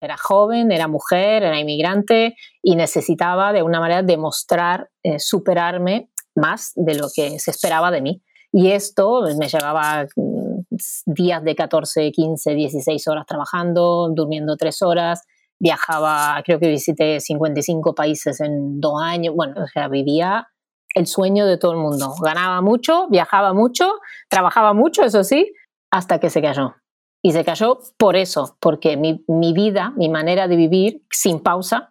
Era joven, era mujer, era inmigrante y necesitaba de una manera demostrar, eh, superarme más de lo que se esperaba de mí. Y esto me llevaba mm, días de 14, 15, 16 horas trabajando, durmiendo 3 horas, viajaba, creo que visité 55 países en dos años, bueno, o sea, vivía el sueño de todo el mundo. Ganaba mucho, viajaba mucho, trabajaba mucho, eso sí, hasta que se cayó. Y se cayó por eso, porque mi, mi vida, mi manera de vivir sin pausa,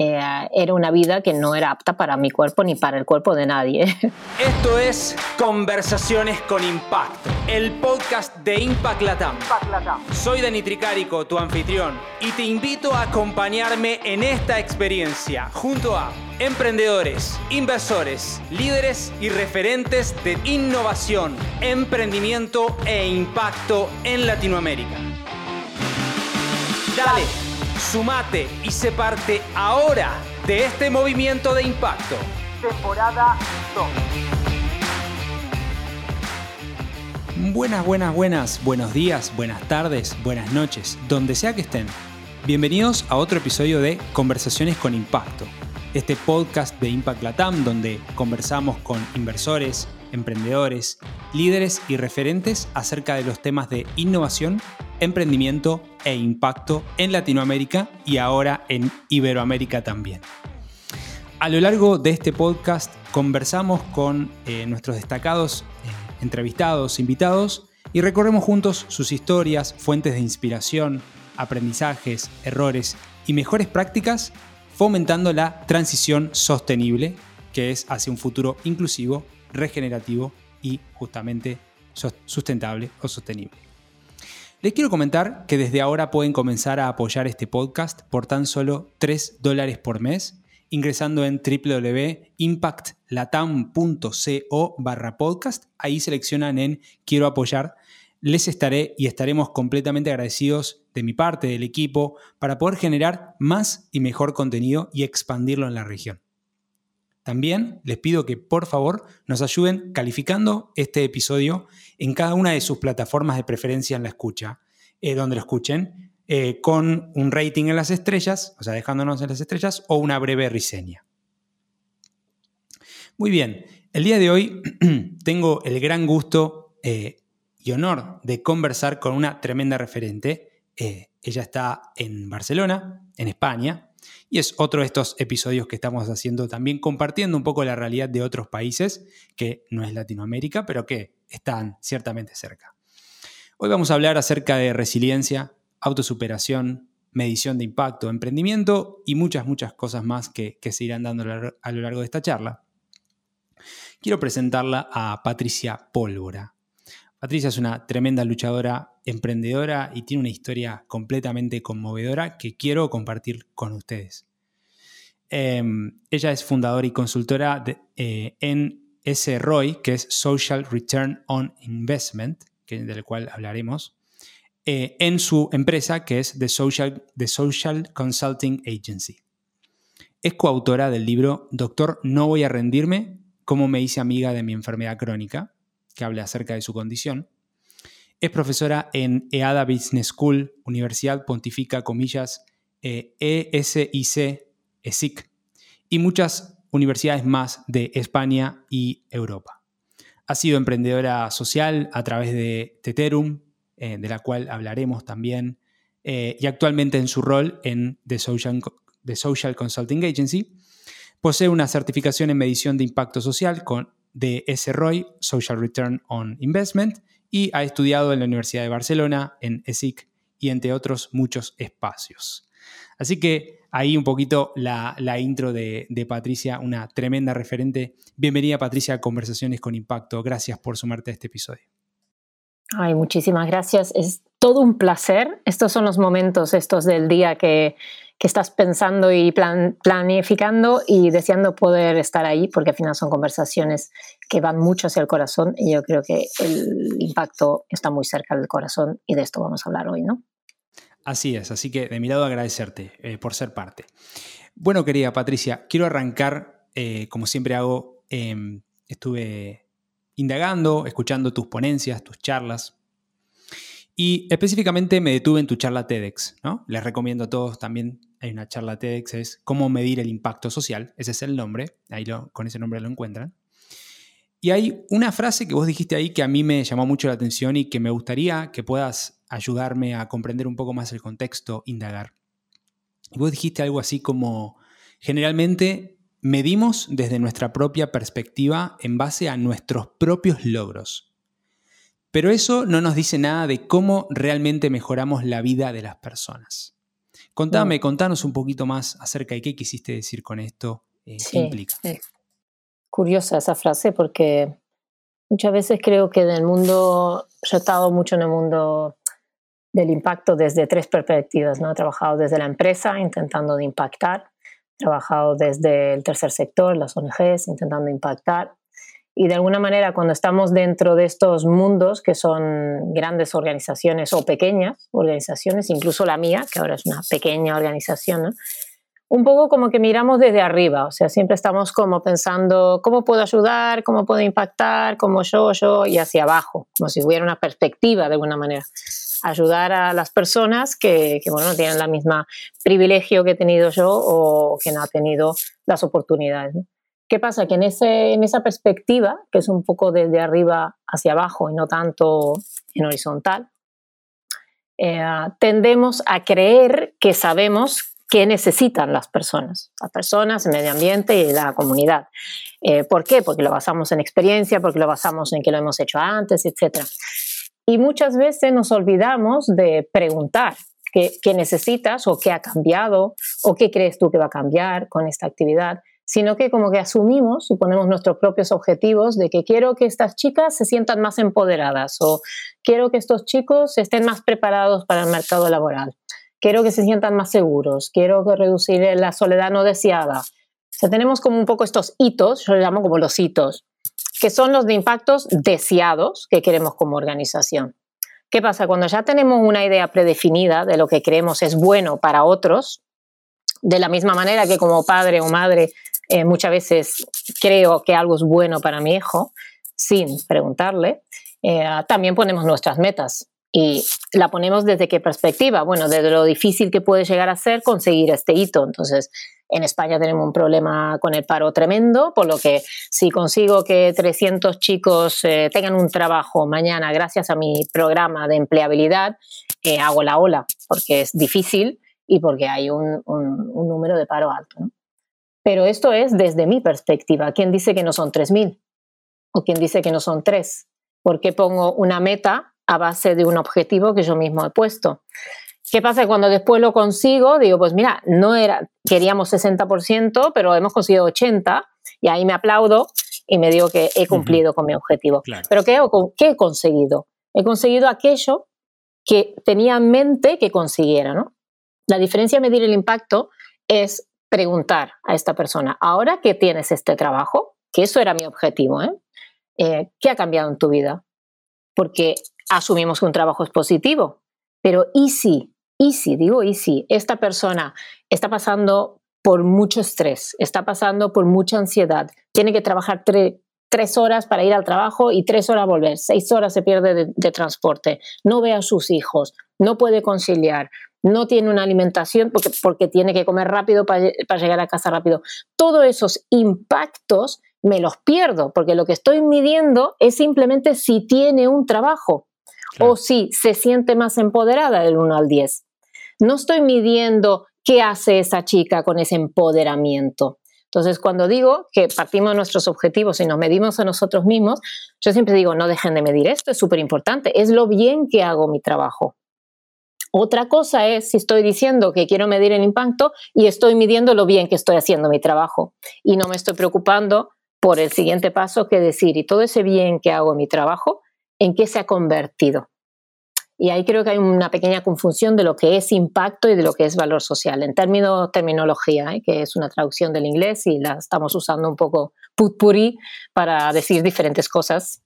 eh, era una vida que no era apta para mi cuerpo ni para el cuerpo de nadie. Esto es Conversaciones con Impacto, el podcast de Impact Latam. Soy Dani Tricarico, tu anfitrión, y te invito a acompañarme en esta experiencia junto a emprendedores, inversores, líderes y referentes de innovación, emprendimiento e impacto en Latinoamérica. Dale Sumate y se parte ahora de este movimiento de impacto. Temporada 2. Buenas, buenas, buenas, buenos días, buenas tardes, buenas noches, donde sea que estén. Bienvenidos a otro episodio de Conversaciones con Impacto, este podcast de Impact Latam donde conversamos con inversores, emprendedores, líderes y referentes acerca de los temas de innovación, emprendimiento e impacto en Latinoamérica y ahora en Iberoamérica también. A lo largo de este podcast conversamos con eh, nuestros destacados eh, entrevistados, invitados, y recorremos juntos sus historias, fuentes de inspiración, aprendizajes, errores y mejores prácticas, fomentando la transición sostenible, que es hacia un futuro inclusivo regenerativo y justamente sustentable o sostenible. Les quiero comentar que desde ahora pueden comenzar a apoyar este podcast por tan solo 3 dólares por mes ingresando en www.impactlatam.co barra podcast. Ahí seleccionan en Quiero apoyar. Les estaré y estaremos completamente agradecidos de mi parte, del equipo, para poder generar más y mejor contenido y expandirlo en la región. También les pido que por favor nos ayuden calificando este episodio en cada una de sus plataformas de preferencia en la escucha, eh, donde lo escuchen, eh, con un rating en las estrellas, o sea, dejándonos en las estrellas, o una breve reseña. Muy bien, el día de hoy tengo el gran gusto eh, y honor de conversar con una tremenda referente. ella está en Barcelona, en España, y es otro de estos episodios que estamos haciendo también compartiendo un poco la realidad de otros países, que no es Latinoamérica, pero que están ciertamente cerca. Hoy vamos a hablar acerca de resiliencia, autosuperación, medición de impacto, emprendimiento y muchas, muchas cosas más que, se irán dando a lo largo de esta charla. Quiero presentarla a Patricia Pólvora. Patricia es una tremenda luchadora, emprendedora y tiene una historia completamente conmovedora que quiero compartir con ustedes. Em, ella es fundadora y consultora eh, en SROI, que es Social Return on Investment, del cual hablaremos, eh, en su empresa que es The Social, The Social Consulting Agency. Es coautora del libro Doctor, no voy a rendirme, cómo me hice amiga de mi enfermedad crónica, que habla acerca de su condición. Es profesora en EADA Business School, Universidad Pontifica, comillas, ESIC, eh, ESIC, y muchas universidades más de España y Europa. Ha sido emprendedora social a través de Teterum, eh, de la cual hablaremos también, eh, y actualmente en su rol en The Social, The Social Consulting Agency. Posee una certificación en medición de impacto social con de SROI, Social Return on Investment, y ha estudiado en la Universidad de Barcelona, en ESIC y entre otros muchos espacios. Así que ahí un poquito la, intro de, Patricia, una tremenda referente. Bienvenida Patricia a Conversaciones con Impacto. Gracias por sumarte a este episodio. Ay, muchísimas gracias. Es todo un placer. Estos son los momentos estos del día que que estás pensando y planificando y deseando poder estar ahí, porque al final son conversaciones que van mucho hacia el corazón y yo creo que el impacto está muy cerca del corazón y de esto vamos a hablar hoy, ¿no? Así es, así que de mi lado agradecerte eh, por ser parte. Bueno, querida Patricia, quiero arrancar, eh, como siempre hago, em, estuve indagando, escuchando tus ponencias, tus charlas, Y específicamente me detuve en tu charla TEDx, ¿no? Les recomiendo a todos también, hay una charla TEDx, es cómo medir el impacto social, ese es el nombre, ahí con ese nombre lo encuentran. Y hay una frase que vos dijiste ahí que a mí me llamó mucho la atención y que me gustaría que puedas ayudarme a comprender un poco más el contexto, indagar. Y vos dijiste algo así como, generalmente medimos desde nuestra propia perspectiva en base a nuestros propios logros. Pero eso no nos dice nada de cómo realmente mejoramos la vida de las personas. Contame, contanos un poquito más acerca de qué quisiste decir con esto, eh, qué implica. curiosa esa frase porque muchas veces creo que en el mundo, yo he estado mucho en el mundo del impacto desde tres perspectivas, ¿no? He trabajado desde la empresa intentando de impactar, he trabajado desde el tercer sector, las ONGs, intentando impactar, y de alguna manera cuando estamos dentro de estos mundos que son grandes organizaciones o pequeñas organizaciones, incluso la mía, que ahora es una pequeña organización, un poco como que miramos desde arriba, o sea, siempre estamos como pensando cómo puedo ayudar, cómo puedo impactar, cómo yo, yo, y hacia abajo, como si hubiera una perspectiva de alguna manera. Ayudar a las personas que, bueno, no tienen la misma privilegio que he tenido yo o que no han tenido las oportunidades. ¿Qué pasa? Que en, ese, en esa perspectiva, que es un poco desde arriba hacia abajo y no tanto en horizontal, eh, tendemos a creer que sabemos qué necesitan las personas, las personas, el medio ambiente y la comunidad. Eh, ¿Por qué? Porque lo basamos en experiencia, porque lo basamos en que lo hemos hecho antes, etc. Y muchas veces nos olvidamos de preguntar qué, qué necesitas o qué ha cambiado o qué crees tú que va a cambiar con esta actividad sino que como que asumimos y ponemos nuestros propios objetivos de que quiero que estas chicas se sientan más empoderadas o quiero que estos chicos estén más preparados para el mercado laboral, quiero que se sientan más seguros, quiero reducir la soledad no deseada. O sea, tenemos como un poco estos hitos, yo les llamo como los hitos, que son los de impactos deseados que queremos como organización. ¿Qué pasa? Cuando ya tenemos una idea predefinida de lo que creemos es bueno para otros, de la misma manera que como padre o madre eh, muchas veces creo que algo es bueno para mi hijo sin preguntarle. Eh, también ponemos nuestras metas y la ponemos desde qué perspectiva. Bueno, desde lo difícil que puede llegar a ser conseguir este hito. Entonces, en España tenemos un problema con el paro tremendo, por lo que si consigo que 300 chicos eh, tengan un trabajo mañana gracias a mi programa de empleabilidad, hago la ola, porque es difícil y porque hay un, número de paro alto. Pero esto es desde mi perspectiva. ¿Quién dice que no son 3.000? ¿O quién dice que no son 3? ¿Por qué pongo una meta a base de un objetivo que yo mismo he puesto? ¿Qué pasa cuando después lo consigo? Digo, pues mira, no era, queríamos 60%, pero hemos conseguido 80% y ahí me aplaudo y me digo que he cumplido con mi objetivo. Pero ¿qué, ¿qué he conseguido? He conseguido aquello que tenía en mente que consiguiera, ¿no? La diferencia de medir el impacto es preguntar a esta persona, ahora que tienes este trabajo, que eso era mi objetivo, ¿eh? ¿eh? qué ha cambiado en tu vida? Porque asumimos que un trabajo es positivo, pero ¿y si? ¿Y si? Digo, ¿y si? Esta persona está pasando por mucho estrés, está pasando por mucha ansiedad, tiene que trabajar tres horas para ir al trabajo y tres horas volver, seis horas se pierde de transporte, no ve a sus hijos, no puede conciliar, no tiene una alimentación porque, porque tiene que comer rápido para, llegar a casa rápido. Todos esos impactos me los pierdo porque lo que estoy midiendo es simplemente si tiene un trabajo o si se siente más empoderada del 1 al 10. No estoy midiendo qué hace esa chica con ese empoderamiento. Entonces, cuando digo que partimos de nuestros objetivos y nos medimos a nosotros mismos, yo siempre digo, no dejen de medir esto, es súper importante, es lo bien que hago mi trabajo. Otra cosa es si estoy diciendo que quiero medir el impacto y estoy midiendo lo bien que estoy haciendo mi trabajo y no me estoy preocupando por el siguiente paso que decir y todo ese bien que hago mi trabajo, ¿en qué se ha convertido? Y ahí creo que hay una pequeña confusión de lo que es impacto y de lo que es valor social. En términos terminología, ¿eh? que es una traducción del inglés y la estamos usando un poco putpuri para decir diferentes cosas.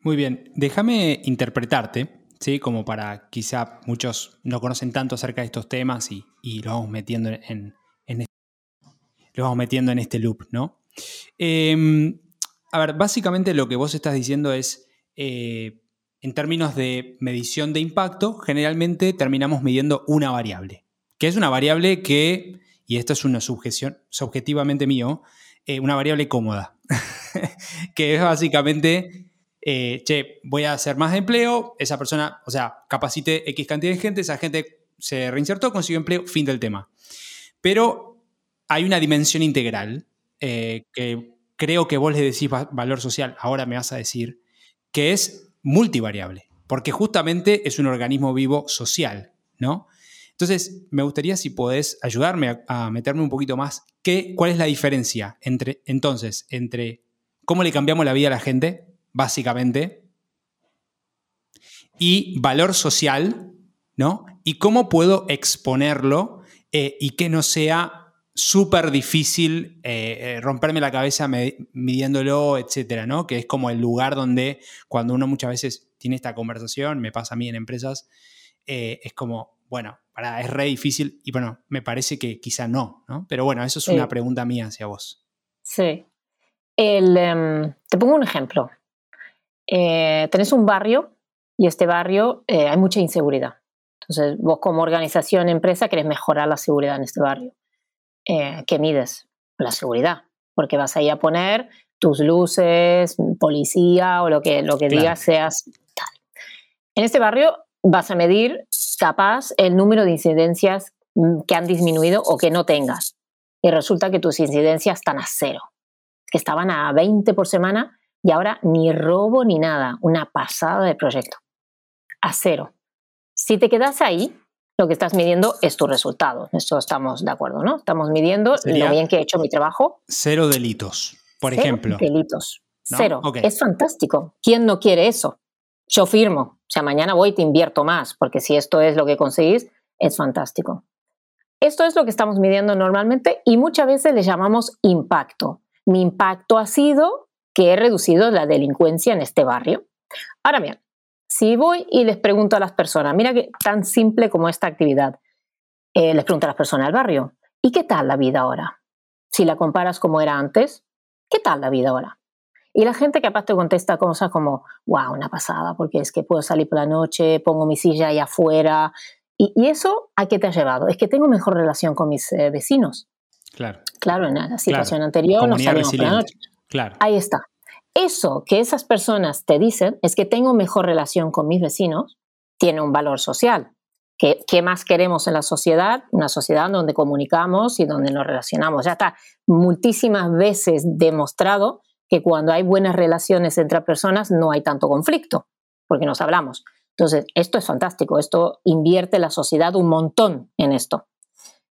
Muy bien, déjame interpretarte ¿sí? Como para quizá muchos no conocen tanto acerca de estos temas y, lo vamos metiendo en, este, lo vamos metiendo en este loop, ¿no? Em, a ver, básicamente lo que vos estás diciendo es, eh, en términos de medición de impacto, generalmente terminamos midiendo una variable, que es una variable que, y esto es una subjeción, subjetivamente mío, eh, una variable cómoda, que es básicamente, eh, che, voy a hacer más empleo, esa persona, o sea, capacite X cantidad de gente, esa gente se reinsertó, consiguió empleo, fin del tema. Pero hay una dimensión integral eh, que creo que vos le decís valor social, ahora me vas a decir, que es multivariable, porque justamente es un organismo vivo social, ¿no? Entonces, me gustaría si podés ayudarme a, meterme un poquito más, ¿qué, ¿cuál es la diferencia entre, entonces, entre cómo le cambiamos la vida a la gente, básicamente, y valor social, ¿no? Y cómo puedo exponerlo eh, y que no sea súper difícil eh, eh, romperme la cabeza midiéndolo, etcétera, ¿no? Que es como el lugar donde cuando uno muchas veces tiene esta conversación, me pasa a mí en empresas, eh, es como, bueno, para, es re difícil y bueno, me parece que quizá no, ¿no? Pero bueno, eso es una pregunta mía hacia vos. Sí. Em, te pongo un ejemplo. Tenés un barrio y este barrio hay mucha inseguridad. Entonces, vos como organización, empresa, querés mejorar la seguridad en este barrio eh, ¿qué mides? La seguridad, porque vas a ir a poner tus luces, policía o lo que, lo que digas seas tal. En este barrio vas a medir capaz el número de incidencias mm, que han disminuido o que no tengas. Y resulta que tus incidencias están a cero, que estaban a 20 por semana y ahora ni robo ni nada, una pasada de proyecto, a cero. Si te quedas ahí, lo que estás midiendo es tu resultado. Esto estamos de acuerdo, ¿no? Estamos midiendo lo bien que he hecho mi trabajo. Cero delitos, por cero ejemplo. Delitos. Cero. Es fantástico. ¿Quién no quiere eso? Yo firmo. O sea, mañana voy y te invierto más, porque si esto es lo que conseguís, es fantástico. Esto es lo que estamos midiendo normalmente y muchas veces le llamamos impacto. Mi impacto ha sido que he reducido la delincuencia en este barrio. Ahora bien, si voy y les pregunto a las personas, mira que tan simple como esta actividad, eh, les pregunto a las personas del barrio, ¿y qué tal la vida ahora? Si la comparas como era antes, ¿qué tal la vida ahora? Y la gente capaz te contesta cosas como, wow, una pasada, porque es que puedo salir por la noche, pongo mi silla ahí afuera. ¿Y, eso a qué te ha llevado? Es que tengo mejor relación con mis eh, vecinos. Claro. Claro, en la situación anterior no salíamos por la noche. Claro. Ahí está. Eso que esas personas te dicen es que tengo mejor relación con mis vecinos, tiene un valor social. ¿Qué, ¿Qué, más queremos en la sociedad? Una sociedad donde comunicamos y donde nos relacionamos. Ya está muchísimas veces demostrado que cuando hay buenas relaciones entre personas no hay tanto conflicto, porque nos hablamos. Entonces, esto es fantástico, esto invierte la sociedad un montón en esto.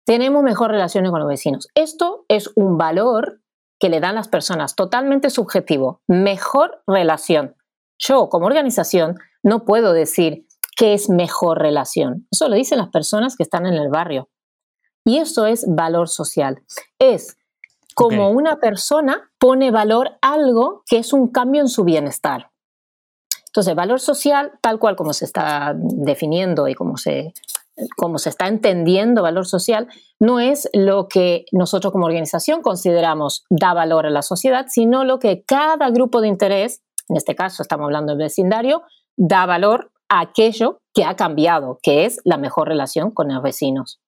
Tenemos mejor relaciones con los vecinos. Esto es un valor que le dan las personas totalmente subjetivo, mejor relación. Yo como organización no puedo decir qué es mejor relación. Eso lo dicen las personas que están en el barrio. Y eso es valor social. Es como una persona pone valor a algo que es un cambio en su bienestar. Entonces, valor social, tal cual como se está definiendo y como se como se está entendiendo valor social, no es lo que nosotros como organización consideramos da valor a la sociedad, sino lo que cada grupo de interés, en este caso estamos hablando del vecindario, da valor a aquello que ha cambiado, que es la mejor relación con los vecinos.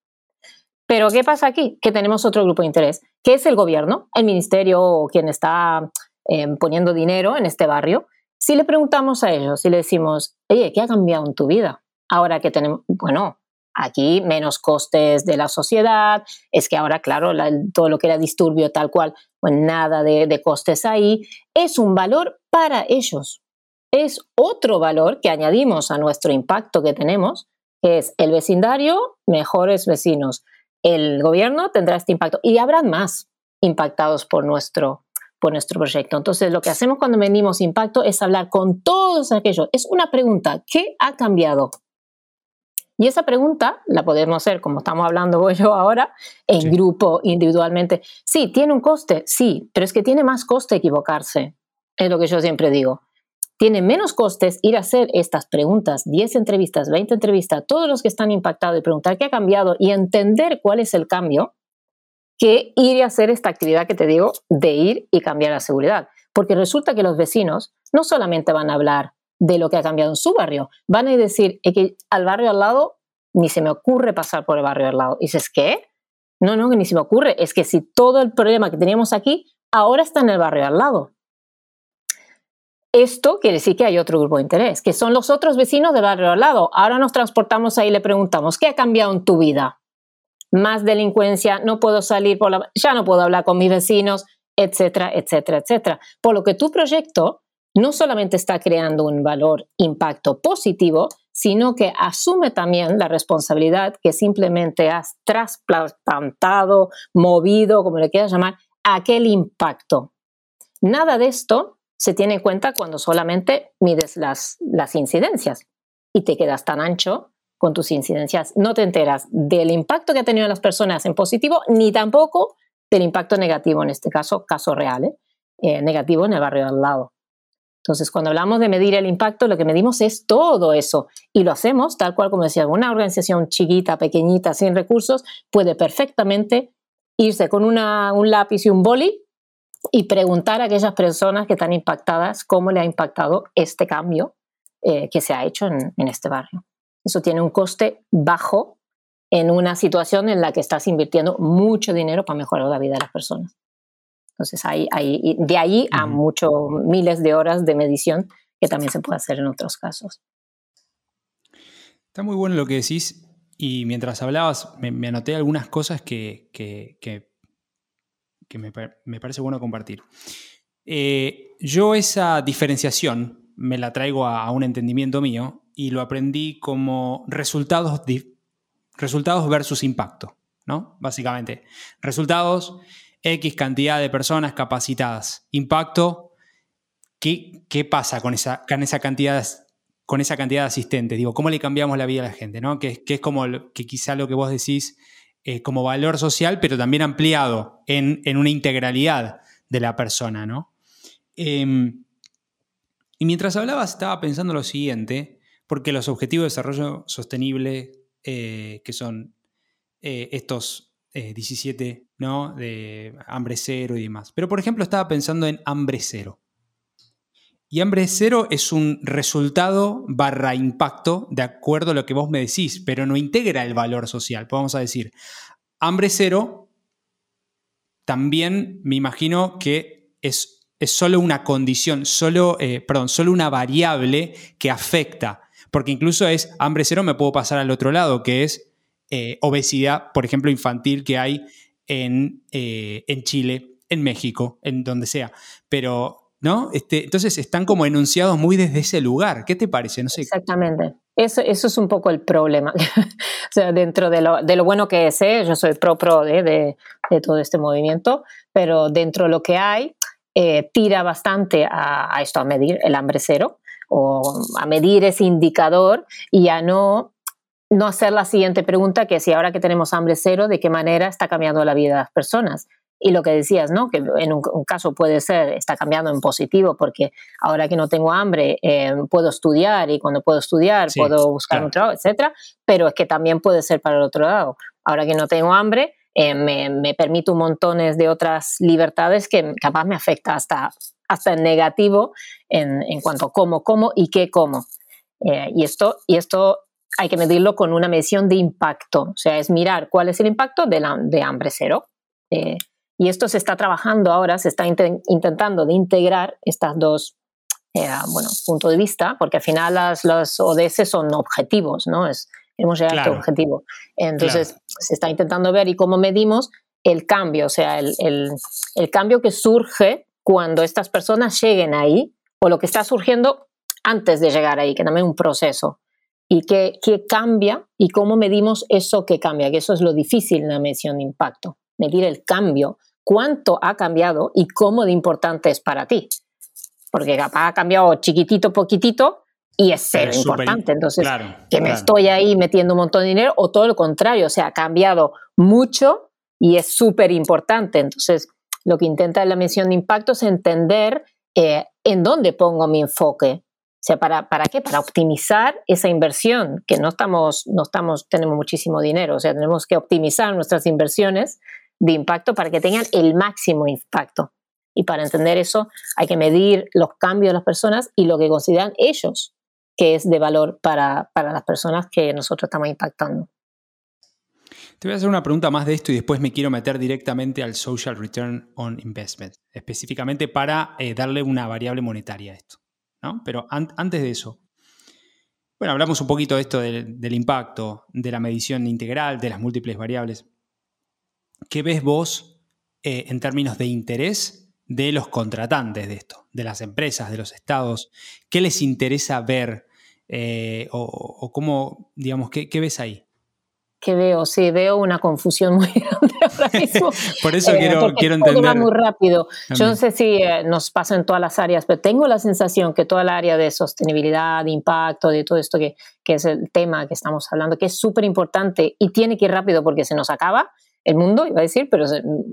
Pero ¿qué pasa aquí? Que tenemos otro grupo de interés, que es el gobierno, el ministerio o quien está eh, poniendo dinero en este barrio. Si le preguntamos a ellos, si le decimos, oye, ¿qué ha cambiado en tu vida? Ahora que tenemos, bueno, Aquí menos costes de la sociedad, es que ahora, claro, todo lo que era disturbio tal cual, pues nada de, costes ahí, es un valor para ellos. Es otro valor que añadimos a nuestro impacto que tenemos, que es el vecindario, mejores vecinos. El gobierno tendrá este impacto y habrá más impactados por nuestro, por nuestro proyecto. Entonces, lo que hacemos cuando venimos impacto es hablar con todos aquellos. Es una pregunta, ¿qué ha cambiado? Y esa pregunta la podemos hacer, como estamos hablando vos yo ahora, en grupo, individualmente. Sí, tiene un coste, sí, pero es que tiene más coste equivocarse, es lo que yo siempre digo. Tiene menos costes ir a hacer estas preguntas, 10 entrevistas, 20 entrevistas, todos los que están impactados y preguntar qué ha cambiado y entender cuál es el cambio, que ir a hacer esta actividad que te digo de ir y cambiar la seguridad. Porque resulta que los vecinos no solamente van a hablar de lo que ha cambiado en su barrio. Van a decir que al barrio al lado ni se me ocurre pasar por el barrio al lado. Y dices, ¿qué? No, no, que ni se me ocurre. Es que si todo el problema que teníamos aquí ahora está en el barrio al lado. Esto quiere decir que hay otro grupo de interés, que son los otros vecinos del barrio al lado. Ahora nos transportamos ahí y le preguntamos, ¿qué ha cambiado en tu vida? Más delincuencia, no puedo salir por la... ya no puedo hablar con mis vecinos, etcétera, etcétera, etcétera. Por lo que tu proyecto no solamente está creando un valor, impacto positivo, sino que asume también la responsabilidad que simplemente has trasplantado, movido, como le quieras llamar, aquel impacto. Nada de esto se tiene en cuenta cuando solamente mides las, las incidencias y te quedas tan ancho con tus incidencias. No te enteras del impacto que ha tenido las personas en positivo, ni tampoco del impacto negativo, en este caso, caso real, ¿eh? Eh, negativo en el barrio al lado. Entonces, cuando hablamos de medir el impacto, lo que medimos es todo eso y lo hacemos tal cual como decía, una organización chiquita, pequeñita, sin recursos, puede perfectamente irse con un lápiz y un boli y preguntar a aquellas personas que están impactadas cómo le ha impactado este cambio eh, que se ha hecho en, este barrio. Eso tiene un coste bajo en una situación en la que estás invirtiendo mucho dinero para mejorar la vida de las personas. Entonces, hay, hay, de ahí a muchos miles de horas de medición que también se puede hacer en otros casos. Está muy bueno lo que decís y mientras hablabas me, anoté algunas cosas que, que, me, parece bueno compartir. Eh, yo esa diferenciación me la traigo a, un entendimiento mío y lo aprendí como resultados, resultados versus impacto, ¿no? Básicamente, resultados, X cantidad de personas capacitadas, impacto, ¿qué, qué pasa con esa, con esa cantidad con esa cantidad de asistentes? Digo, ¿cómo le cambiamos la vida a la gente? ¿no? Que, que es como que quizá lo que vos decís eh, como valor social, pero también ampliado en, una integralidad de la persona, ¿no? Em, y mientras hablabas estaba pensando lo siguiente, porque los objetivos de desarrollo sostenible, eh, que son eh, estos 17, ¿no? De hambre cero y demás. Pero, por ejemplo, estaba pensando en hambre cero. Y hambre cero es un resultado barra impacto de acuerdo a lo que vos me decís, pero no integra el valor social. Vamos a decir, hambre cero también me imagino que es, es solo una condición, solo, eh, perdón, solo una variable que afecta. Porque incluso es hambre cero, me puedo pasar al otro lado, que es eh, obesidad, por ejemplo, infantil que hay en, eh, en Chile, en México, en donde sea. Pero ¿no? Este, entonces están como enunciados muy desde ese lugar. ¿Qué te parece? No sé. Exactamente. Eso, eso es un poco el problema. o sea, dentro de lo, de lo, bueno que es, ¿eh? yo soy pro pro de, de, todo este movimiento, pero dentro de lo que hay, eh, tira bastante a, esto, a medir el hambre cero o a medir ese indicador y a no no hacer la siguiente pregunta, que si ahora que tenemos hambre cero, ¿de qué manera está cambiando la vida de las personas? Y lo que decías, ¿no? Que en un, caso puede ser, está cambiando en positivo, porque ahora que no tengo hambre, eh, puedo estudiar y cuando puedo estudiar puedo buscar un trabajo, etcétera. Pero es que también puede ser para el otro lado. Ahora que no tengo hambre, eh, me, me permito montones de otras libertades que capaz me afecta hasta, hasta en negativo en, en cuanto a cómo, cómo y qué como. Eh, y, esto, y esto hay que medirlo con una medición de impacto, o sea, es mirar cuál es el impacto de, la, de hambre cero. Y esto se está trabajando ahora, se está intentando de integrar estas dos eh, bueno, puntos de vista, porque al final las, los ODS son objetivos, ¿no? Es, hemos llegado a este objetivo. Entonces, se está intentando ver y cómo medimos el cambio, o sea, el, el, el, cambio que surge cuando estas personas lleguen ahí, o lo que está surgiendo antes de llegar ahí, que también es un proceso. Y qué, qué cambia y cómo medimos eso que cambia, que eso es lo difícil en la medición de impacto medir el cambio, cuánto ha cambiado y cómo de importante es para ti. Porque capaz ha cambiado chiquitito, poquitito y es cero importante. Entonces, que me estoy ahí metiendo un montón de dinero o todo lo contrario, o sea, ha cambiado mucho y es súper importante. Entonces, lo que intenta la mención de impacto es entender eh, en dónde pongo mi enfoque. O sea, ¿para, ¿para qué? Para optimizar esa inversión, que no estamos, no estamos, tenemos muchísimo dinero, o sea, tenemos que optimizar nuestras inversiones de impacto para que tengan el máximo impacto. Y para entender eso hay que medir los cambios de las personas y lo que consideran ellos que es de valor para, para las personas que nosotros estamos impactando. Te voy a hacer una pregunta más de esto y después me quiero meter directamente al Social Return on Investment, específicamente para eh, darle una variable monetaria a esto. Pero antes de eso, bueno, hablamos un poquito de esto del, impacto, de la medición integral, de las múltiples variables. ¿Qué ves vos eh, en términos de interés de los contratantes de esto, de las empresas, de los estados? ¿Qué les interesa ver? Eh, o, cómo, digamos, ¿qué, ves ahí? Que veo, sí, veo una confusión muy grande ahora mismo. Por eso quiero, quiero entender. Va muy rápido. Yo no sé si eh, nos pasa en todas las áreas, pero tengo la sensación que toda el área de sostenibilidad, de impacto, de todo esto que, que es el tema que estamos hablando, que es súper importante y tiene que ir rápido porque se nos acaba el mundo, iba a decir, pero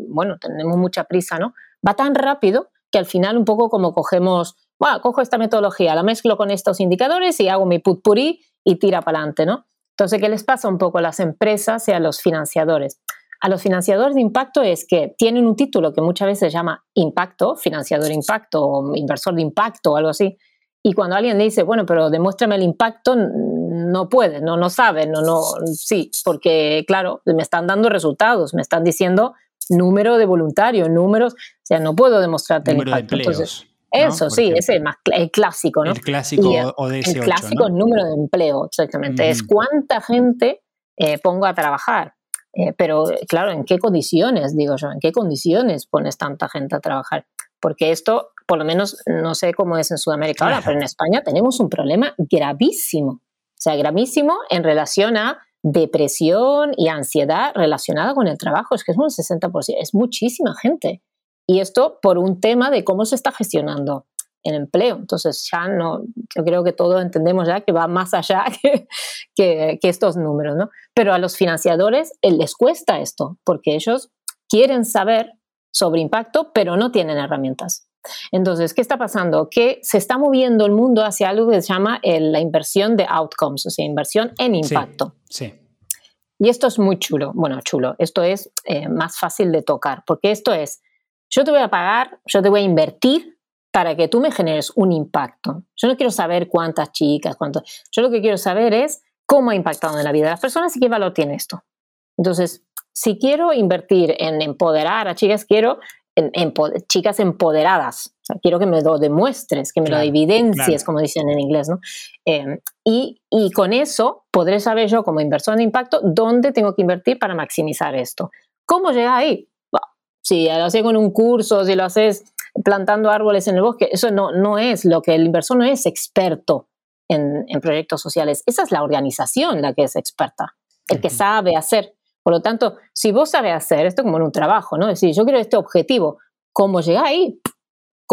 bueno, tenemos mucha prisa, ¿no? Va tan rápido que al final un poco como cogemos, bueno, cojo esta metodología, la mezclo con estos indicadores y hago mi putpuri y tira para adelante, ¿no? Entonces, ¿qué les pasa un poco a las empresas y a los financiadores? A los financiadores de impacto es que tienen un título que muchas veces se llama impacto, financiador de impacto o inversor de impacto o algo así. Y cuando alguien le dice, bueno, pero demuéstrame el impacto, no puede, no, no sabe, no, no, sí, porque claro, me están dando resultados, me están diciendo número de voluntarios, números, o sea, no puedo demostrarte el impacto. Eso, sí, ese es más, el clásico, ¿no? El clásico de ese El clásico número de empleo, exactamente. Es cuánta gente eh, pongo a trabajar. Eh, pero, claro, ¿en qué condiciones, digo yo? ¿En qué condiciones pones tanta gente a trabajar? Porque esto, por lo menos, no sé cómo es en Sudamérica ahora, pero en España tenemos un problema gravísimo. O sea, gravísimo en relación a depresión y ansiedad relacionada con el trabajo. Es que es un 60%, es muchísima gente. Y esto por un tema de cómo se está gestionando el empleo. Entonces ya no, yo creo que todos entendemos ya que va más allá que, que, estos números, ¿no? Pero a los financiadores eh, les cuesta esto, porque ellos quieren saber sobre impacto, pero no tienen herramientas. Entonces, ¿qué está pasando? Que se está moviendo el mundo hacia algo que se llama la inversión de outcomes, o sea, inversión en impacto. Sí. Y esto es muy chulo. Bueno, chulo. Esto es eh, más fácil de tocar, porque esto es yo te voy a pagar, yo te voy a invertir para que tú me generes un impacto. Yo no quiero saber cuántas chicas, cuántos. Yo lo que quiero saber es cómo ha impactado en la vida de las personas y qué valor tiene esto. Entonces, si quiero invertir en empoderar a chicas, quiero en, chicas empoderadas. O sea, quiero que me lo demuestres, que me lo evidencies, como dicen en inglés, ¿no? Em, y, y, con eso podré saber yo, como inversor de impacto, dónde tengo que invertir para maximizar esto. ¿Cómo llegar ahí? Si lo haces con un curso, si lo haces plantando árboles en el bosque, eso no, no es lo que el inversor no es experto en, proyectos sociales. Esa es la organización la que es experta, el que sabe hacer. Por lo tanto, si vos sabes hacer esto como en un trabajo, ¿no? Es decir, yo quiero este objetivo, ¿cómo llegar ahí?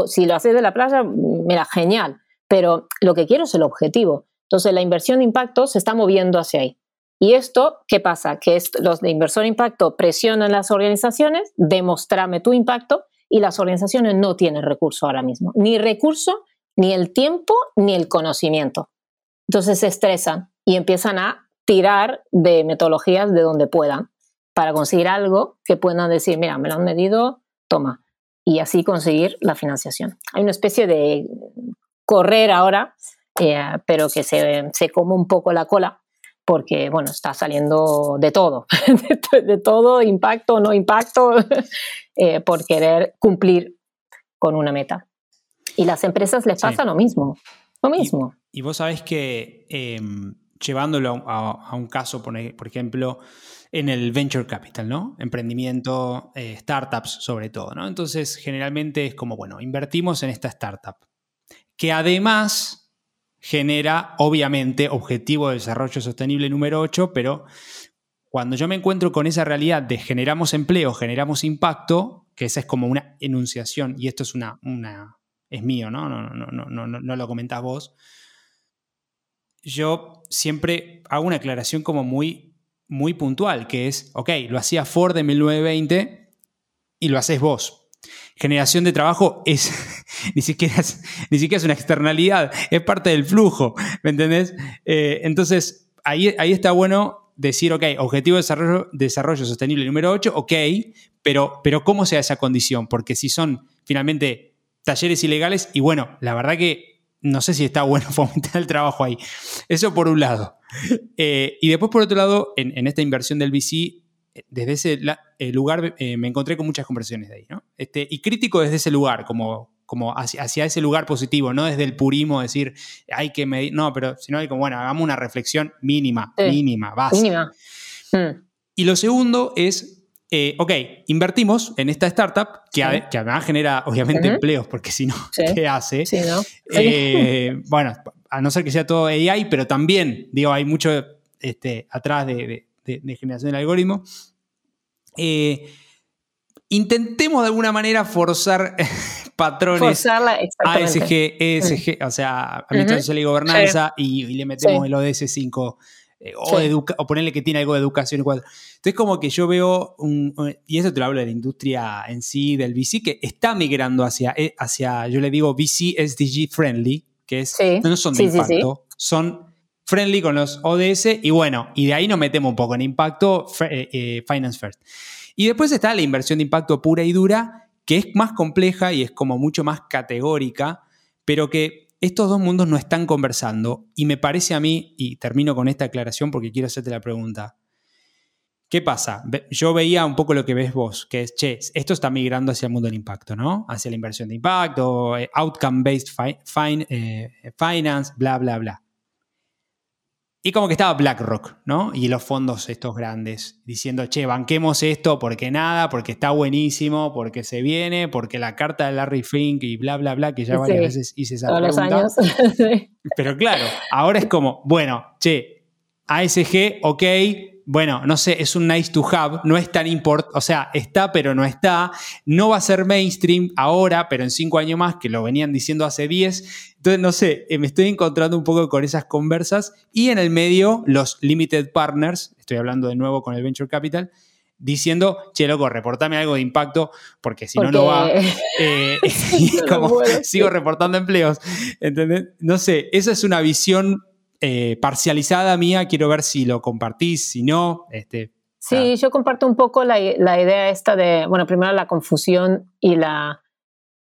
Si lo haces de la playa, mira, genial. Pero lo que quiero es el objetivo. Entonces, la inversión de impacto se está moviendo hacia ahí. Y esto, ¿qué pasa? Que los de inversor impacto presionan las organizaciones, demostrame tu impacto, y las organizaciones no tienen recurso ahora mismo, ni recurso, ni el tiempo, ni el conocimiento. Entonces se estresan y empiezan a tirar de metodologías de donde puedan para conseguir algo que puedan decir, mira, me lo han medido, toma, y así conseguir la financiación. Hay una especie de correr ahora, eh, pero que se, se come un poco la cola porque, bueno, está saliendo de todo, de, todo, impacto, o no impacto, eh, por querer cumplir con una meta. Y las empresas les pasa lo mismo, lo mismo. Y, vos sabés que em, llevándolo a, un caso, por, ejemplo, en el venture capital, ¿no? Emprendimiento, eh, startups sobre todo, ¿no? Entonces, generalmente es como, bueno, invertimos en esta startup, que además genera, obviamente, objetivo de desarrollo sostenible número 8, pero cuando yo me encuentro con esa realidad de generamos empleo, generamos impacto, que esa es como una enunciación, y esto es una, una es mío, ¿no? No, no, no, no, no, no lo comentás vos. Yo siempre hago una aclaración como muy, muy puntual, que es, ok, lo hacía Ford en 1920 y lo haces vos generación de trabajo es ni siquiera es, ni siquiera es una externalidad, es parte del flujo, ¿me entendés? Eh, entonces, ahí, ahí está bueno decir, ok, objetivo de desarrollo, desarrollo sostenible número 8, ok, pero, pero ¿cómo sea esa condición? Porque si son finalmente talleres ilegales y bueno, la verdad que no sé si está bueno fomentar el trabajo ahí. Eso por un lado. Eh, y después por otro lado, en, esta inversión del VC, desde ese lugar eh, me encontré con muchas conversaciones de ahí, ¿no? Este, y crítico desde ese lugar, como, como hacia, ese lugar positivo, no desde el purismo, decir, hay que medir, no, pero sino hay como, bueno, hagamos una reflexión mínima, mínima, básica. Mínima. Hmm. Y lo segundo es eh, ok, invertimos en esta startup que, además genera obviamente empleos, porque si no, ¿qué hace? Sí, ¿no? Eh, bueno, a no ser que sea todo AI, pero también, digo, hay mucho este, atrás de, generación del algoritmo. Eh, intentemos de alguna manera forzar patrones Forzarla, ASG, ESG, o sea, Administración Social y Gobernanza, y, le metemos el ODS 5 eh, o, ponerle que tiene algo de educación. Entonces, como que yo veo, y eso te lo hablo de la industria en sí, del VC, que está migrando hacia, eh, hacia yo le digo VC SDG friendly, que es, no son de impacto, son friendly con los ODS, y bueno, y de ahí nos metemos un poco en impacto, eh, finance first. Y después está la inversión de impacto pura y dura, que es más compleja y es como mucho más categórica, pero que estos dos mundos no están conversando y me parece a mí, y termino con esta aclaración porque quiero hacerte la pregunta, ¿qué pasa? Yo veía un poco lo que ves vos, que es, che, esto está migrando hacia el mundo del impacto, ¿no? Hacia la inversión de impacto, eh, outcome-based eh, finance, bla, bla, bla. Y como que estaba BlackRock, ¿no? Y los fondos estos grandes, diciendo, che, banquemos esto porque nada, porque está buenísimo, porque se viene, porque la carta de Larry Fink y bla, bla, bla, que ya varias veces hice esa Todos pregunta. Los años. Pero claro, ahora es como, bueno, che, ASG, ok, bueno, no sé, es un nice to have, no es tan importante, o sea, está pero no está, no va a ser mainstream ahora, pero en cinco años más, que lo venían diciendo hace diez. Entonces, no sé, eh, me estoy encontrando un poco con esas conversas y en el medio los limited partners, estoy hablando de nuevo con el venture capital, diciendo, che, loco, reportame algo de impacto, porque si no, no va. Eh, y como sigo reportando empleos. ¿Entendés? No sé, esa es una visión eh, parcializada mía, quiero ver si lo compartís, si no. Este, sí, yo comparto un poco la, la, idea esta de, bueno, primero la confusión y la...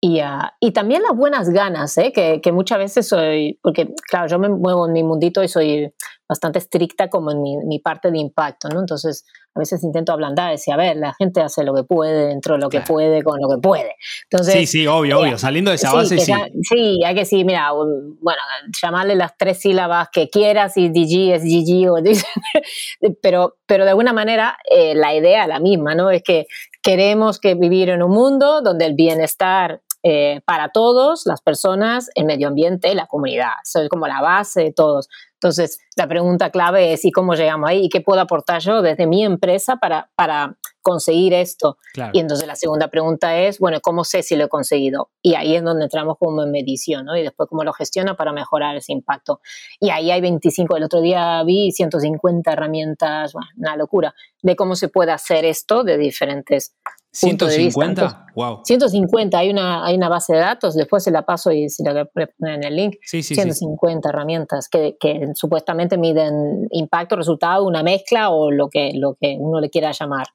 Y, ah, y también las buenas ganas, ¿eh? que, que muchas veces soy, porque claro, yo me muevo en mi mundito y soy bastante estricta como en mi, mi, parte de impacto, ¿no? Entonces, a veces intento ablandar, decir, a ver, la gente hace lo que puede, dentro de lo que puede, con lo que puede. Entonces, sí, sí, obvio, obvio, eh, saliendo de esa base, sí. sí, hay que decir, mira, bueno, llamarle las tres sílabas que quieras y DG es GG, o, pero, pero de alguna manera eh, la idea es la misma, ¿no? Es que queremos que vivir en un mundo donde el bienestar eh, para todos, las personas, el medio ambiente, la comunidad. Eso es como la base de todos. Entonces, la pregunta clave es, ¿y cómo llegamos ahí? ¿Y qué puedo aportar yo desde mi empresa para, para conseguir esto? Y entonces la segunda pregunta es, bueno, ¿cómo sé si lo he conseguido? Y ahí es donde entramos como en medición, ¿no? Y después cómo lo gestiona para mejorar ese impacto. Y ahí hay 25, el otro día vi 150 herramientas, bueno, una locura, de cómo se puede hacer esto de diferentes 150, wow. 150, hay una, hay una base de datos, después se la paso y si la poner en el link. Sí, sí, 150 herramientas que, que, supuestamente miden impacto, resultado, una mezcla o lo que, lo que uno le quiera llamar.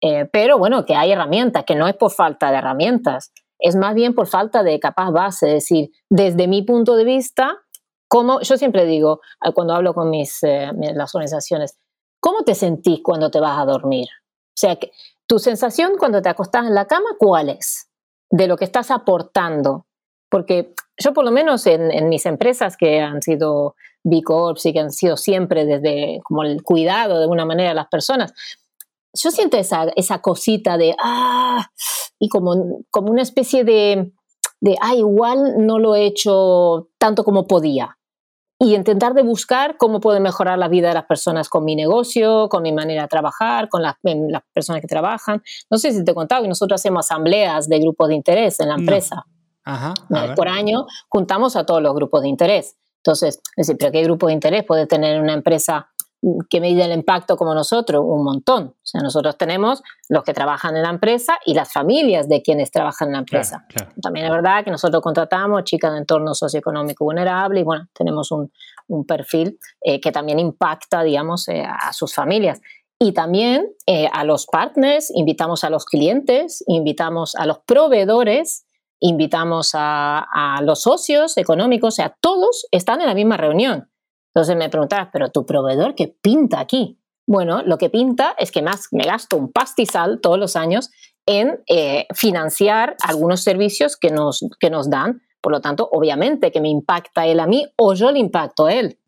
Eh, pero bueno, que hay herramientas, que no es por falta de herramientas, es más bien por falta de capaz base. Es decir, desde mi punto de vista, como yo siempre digo eh, cuando hablo con mis, eh, las organizaciones, ¿cómo te sentís cuando te vas a dormir? O sea, que tu sensación cuando te acostás en la cama, ¿cuál es? De lo que estás aportando. Porque yo por lo menos en, mis empresas que han sido B Corps y que han sido siempre desde como el cuidado de una manera de las personas, yo siento esa, esa cosita de, ah, y como, como una especie de, de, ah, igual no lo he hecho tanto como podía y intentar de buscar cómo puede mejorar la vida de las personas con mi negocio, con mi manera de trabajar, con las, las personas que trabajan. No sé si te he contado que nosotros hacemos asambleas de grupos de interés en la empresa. Ajá, Por año juntamos a todos los grupos de interés. Entonces, es decir, ¿pero qué grupo de interés puede tener una empresa que mide el impacto como nosotros, un montón. O sea, nosotros tenemos los que trabajan en la empresa y las familias de quienes trabajan en la empresa. También es verdad que nosotros contratamos chicas de entorno socioeconómico vulnerable y bueno, tenemos un, perfil eh, que también impacta, digamos, eh, a sus familias. Y también eh, a los partners, invitamos a los clientes, invitamos a los proveedores invitamos a, a los socios económicos, o sea, todos están en la misma reunión. Entonces me preguntarás, pero tu proveedor, ¿qué pinta aquí? Bueno, lo que pinta es que más me gasto un pastizal todos los años en eh, financiar algunos servicios que nos, que nos dan. Por lo tanto, obviamente que me impacta él a mí o yo le impacto a él.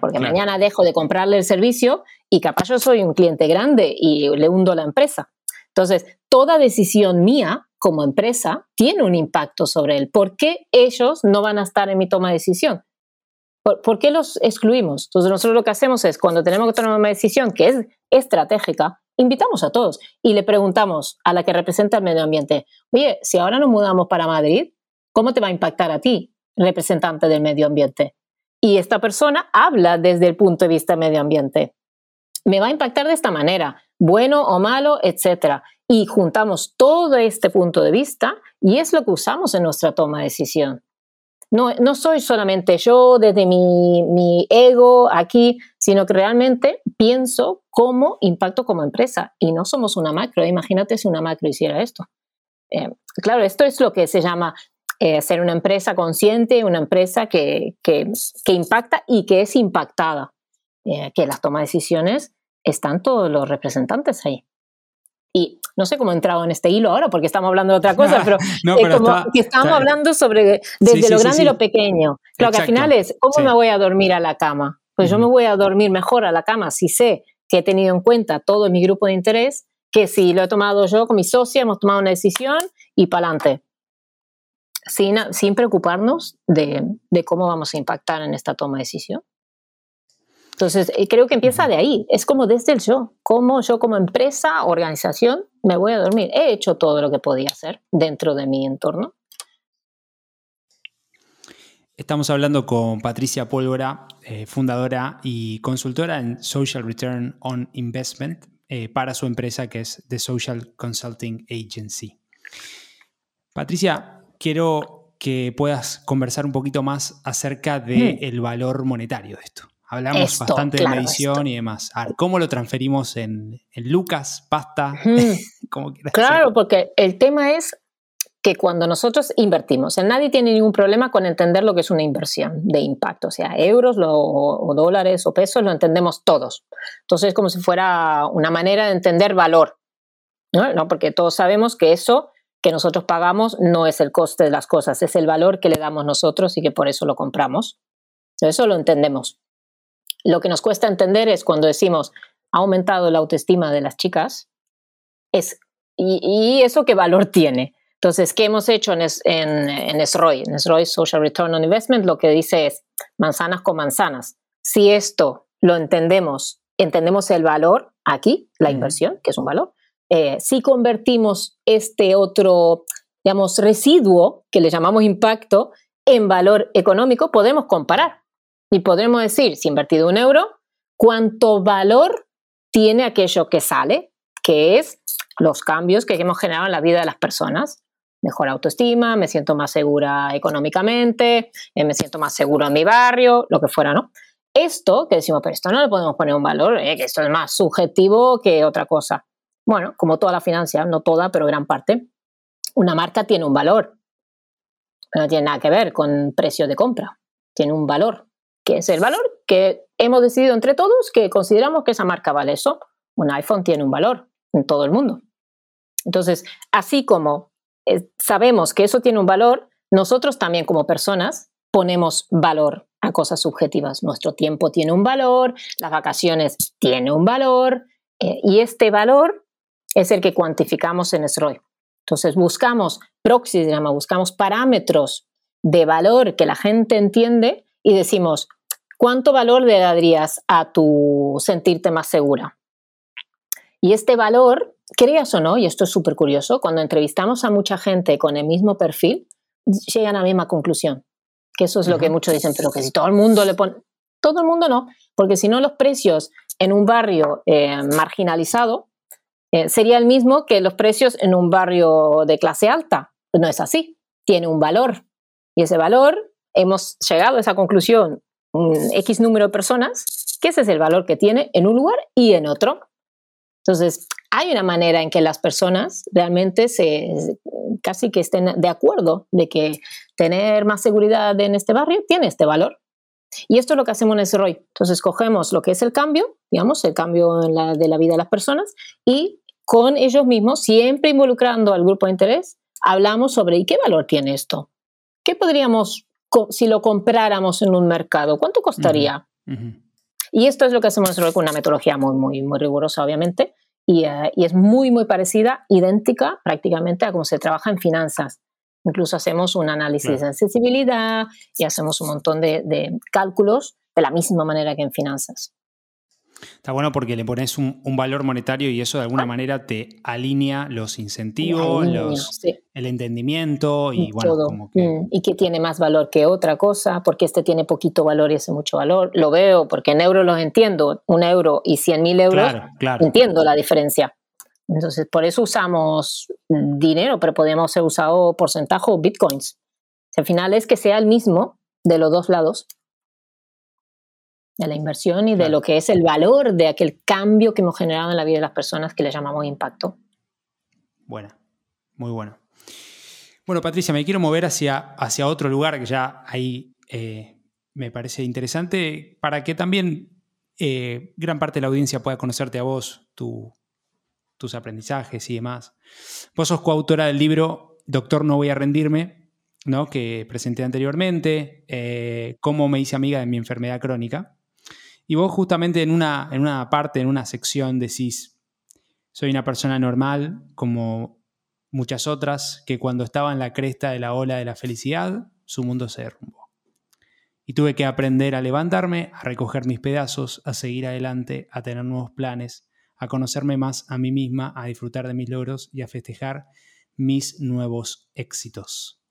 Porque mañana dejo de comprarle el servicio y capaz yo soy un cliente grande y le hundo la empresa. Entonces, toda decisión mía como empresa tiene un impacto sobre él. ¿Por qué ellos no van a estar en mi toma de decisión? ¿Por, qué los excluimos? Entonces, nosotros lo que hacemos es, cuando tenemos que tomar una decisión que es estratégica, invitamos a todos y le preguntamos a la que representa el medio ambiente, oye, si ahora nos mudamos para Madrid, ¿cómo te va a impactar a ti, representante del medio ambiente? Y esta persona habla desde el punto de vista medio ambiente. Me va a impactar de esta manera, bueno o malo, etcétera. Y juntamos todo este punto de vista y es lo que usamos en nuestra toma de decisión. No, soy solamente yo desde mi, ego aquí, sino que realmente pienso cómo impacto como empresa. Y no somos una macro. Imagínate si una macro hiciera esto. Eh, claro, esto es lo que se llama eh, ser una empresa consciente, una empresa que, impacta y que es impactada. Eh, que las tomas de decisiones están todos los representantes ahí. No sé cómo he entrado en este hilo ahora porque estamos hablando de otra cosa, pero, como que estamos hablando sobre desde lo grande y lo pequeño. Claro que al final es, ¿cómo me voy a dormir a la cama? Pues yo me voy a dormir mejor a la cama si sé que he tenido en cuenta todo mi grupo de interés, que si lo he tomado yo con mi socia, hemos tomado una decisión y para adelante. Sin, sin preocuparnos de, de cómo vamos a impactar en esta toma de decisión. Entonces, eh, creo que empieza de ahí. Es como desde el yo. Cómo yo como empresa, organización, me voy a dormir. He hecho todo lo que podía hacer dentro de mi entorno. Estamos hablando con Patricia Pólvora, eh, fundadora y consultora en Social Return on Investment eh, para su empresa que es The Social Consulting Agency. Patricia, quiero que puedas conversar un poquito más acerca del valor monetario de esto. Hablamos bastante de medición y demás. ¿cómo lo transferimos en, lucas, pasta? claro, porque el tema es que cuando nosotros invertimos, nadie tiene ningún problema con entender lo que es una inversión de impacto, o sea, euros o, dólares o pesos, lo entendemos todos. Entonces es como si fuera una manera de entender valor, ¿no? Porque todos sabemos que eso que nosotros pagamos no es el coste de las cosas, es el valor que le damos nosotros y que por eso lo compramos. Eso lo entendemos. Lo que nos cuesta entender es cuando decimos ha aumentado la autoestima de las chicas, es, y, eso qué valor tiene. Entonces, ¿qué hemos hecho en, en, en SROI? En SROI Social Return on Investment lo que dice es manzanas con manzanas. Si esto lo entendemos, entendemos el valor aquí, la inversión, que es un valor, eh, si convertimos este otro, digamos, residuo, que le llamamos impacto, en valor económico, podemos comparar. Y podremos decir, si he invertido un euro, cuánto valor tiene aquello que sale, que es los cambios que hemos generado en la vida de las personas. Mejor autoestima, me siento más segura económicamente, eh, me siento más seguro en mi barrio, lo que fuera, ¿no? Esto, que decimos, pero esto no le podemos poner un valor, eh, que esto es más subjetivo que otra cosa. Bueno, como toda la financia, no toda, pero gran parte, una marca tiene un valor. No tiene nada que ver con precio de compra, tiene un valor que es el valor que hemos decidido entre todos que consideramos que esa marca vale eso. Un iPhone tiene un valor en todo el mundo. Entonces, así como eh, sabemos que eso tiene un valor, nosotros también como personas ponemos valor a cosas subjetivas. Nuestro tiempo tiene un valor, las vacaciones tienen un valor, eh, y este valor es el que cuantificamos en SROI. Entonces buscamos proxies, buscamos parámetros de valor que la gente entiende y decimos, ¿cuánto valor le darías a tu sentirte más segura? Y este valor, creas o no, y esto es súper curioso, cuando entrevistamos a mucha gente con el mismo perfil, llegan a la misma conclusión. Que eso es lo que muchos dicen, pero que si todo el mundo le pone... Todo el mundo no, porque si no los precios en un barrio eh, marginalizado eh, sería el mismo que los precios en un barrio de clase alta. No es así, tiene un valor. Y ese valor hemos llegado a esa conclusión X número de personas, que ese es el valor que tiene en un lugar y en otro. Entonces, hay una manera en que las personas realmente se casi que estén de acuerdo de que tener más seguridad en este barrio tiene este valor. Y esto es lo que hacemos en ese ROI. Entonces cogemos lo que es el cambio, digamos, el cambio en la, de la vida de las personas y con ellos mismos, siempre involucrando al grupo de interés, hablamos sobre ¿y qué valor tiene esto? ¿Qué podríamos, si lo compráramos en un mercado, cuánto costaría? Y esto es lo que hacemos con una metodología muy, muy, muy rigurosa, obviamente, y, eh, y, es muy, muy parecida, idéntica prácticamente a cómo se trabaja en finanzas. Incluso hacemos un análisis de sensibilidad y hacemos un montón de, de cálculos de la misma manera que en finanzas. Está bueno porque le pones un, valor monetario y eso de alguna manera te alinea los incentivos, el entendimiento y bueno, como que... Mm, y que tiene más valor que otra cosa, porque este tiene poquito valor y ese mucho valor. Lo veo porque en euros los entiendo, un euro y cien mil euros, entiendo la diferencia. Entonces, por eso usamos dinero, pero podemos ser usado porcentaje o bitcoins. al final es que sea el mismo de los dos lados de la inversión y de lo que es el valor de aquel cambio que hemos generado en la vida de las personas que le llamamos impacto. Buena, muy bueno. Bueno, Patricia, me quiero mover hacia, hacia otro lugar que ya ahí eh, me parece interesante para que también eh, gran parte de la audiencia pueda conocerte a vos, tus aprendizajes y demás. Vos sos coautora del libro Doctor, no voy a rendirme, ¿no? que presenté anteriormente, eh, Cómo me hice amiga de mi enfermedad crónica. Y vos justamente en una, en una parte, en una sección decís, soy una persona normal como muchas otras que cuando estaba en la cresta de la ola de la felicidad, su mundo se derrumbó. Y tuve que aprender a levantarme, a recoger mis pedazos, a seguir adelante, a tener nuevos planes, a conocerme más a mí misma, a disfrutar de mis logros y a festejar mis nuevos éxitos.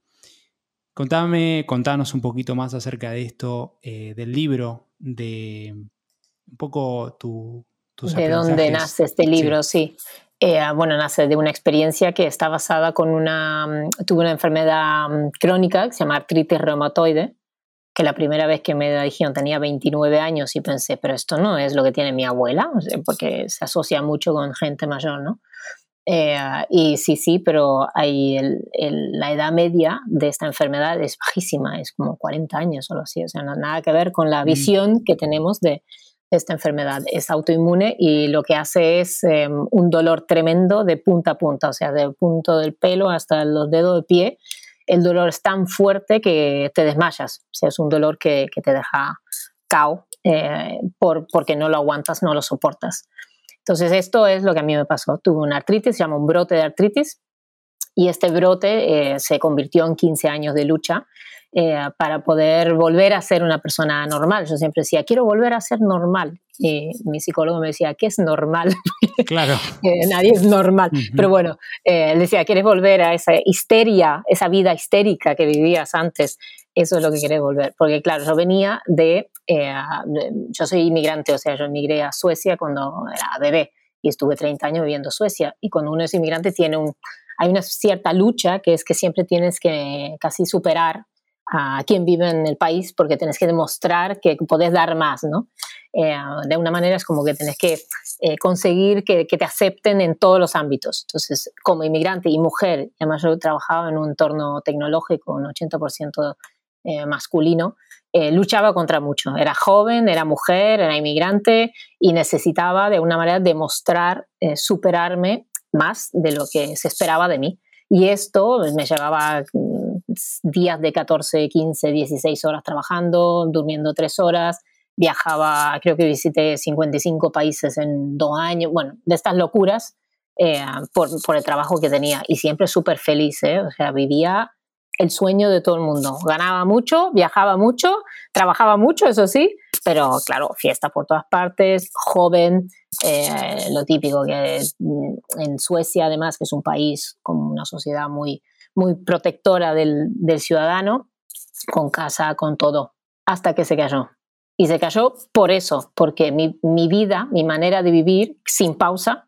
Contame, contanos un poquito más acerca de esto, eh, del libro, de un poco tu, tus ¿De dónde nace este libro? Sí. Eh, bueno, nace de una experiencia que está basada con una... Mm, tuve una enfermedad mm, crónica que se llama artritis reumatoide, que la primera vez que me dijeron tenía 29 años y pensé, pero esto no es lo que tiene mi abuela, porque se asocia mucho con gente mayor, ¿no? Eh, y sí, sí, pero hay la edad media de esta enfermedad es bajísima, es como 40 años o así, o sea, no, nada que ver con la mm. visión que tenemos de esta enfermedad. Es autoinmune y lo que hace es em, un dolor tremendo de punta a punta, o sea, del punto del pelo hasta los dedos de pie. El dolor es tan fuerte que te desmayas, o sea, es un dolor que, que te deja cao eh, por, porque no lo aguantas, no lo soportas. Entonces, esto es lo que a mí me pasó. Tuve una artritis, se llama un brote de artritis, y este brote eh, se convirtió en 15 años de lucha eh, para poder volver a ser una persona normal. Yo siempre decía, quiero volver a ser normal. Y mi psicólogo me decía, ¿qué es normal? Claro. nadie es normal. Pero bueno, eh, decía, ¿quieres volver a esa histeria, esa vida histérica que vivías antes? Eso es lo que quieres volver. Porque claro, yo venía de eh, yo soy inmigrante, o sea, yo emigré a Suecia cuando era bebé y estuve 30 años viviendo en Suecia. Y cuando uno es inmigrante tiene un, hay una cierta lucha que es que siempre tienes que casi superar a quien vive en el país porque tienes que demostrar que puedes dar más, ¿no? Eh, de una manera es como que tienes que eh, conseguir que, que, te acepten en todos los ámbitos. Entonces, como inmigrante y mujer, además yo trabajaba en un entorno tecnológico, un 80% masculino, eh, luchaba contra mucho. Era joven, era mujer, era inmigrante y necesitaba de una manera demostrar, eh, superarme más de lo que se esperaba de mí. Y esto me llevaba días de 14, 15, 16 horas trabajando, durmiendo 3 horas, viajaba, creo que visité 55 países en dos años, bueno, de estas locuras eh, por, por, el trabajo que tenía. Y siempre súper feliz, o sea, vivía el sueño de todo el mundo. Ganaba mucho, viajaba mucho, trabajaba mucho, eso sí, pero claro, fiesta por todas partes, joven, eh, lo típico que mm, en Suecia además, que es un país con una sociedad muy, muy protectora del, ciudadano, con casa, con todo, hasta que se cayó. Y se cayó por eso, porque mi, mi vida, mi manera de vivir sin pausa,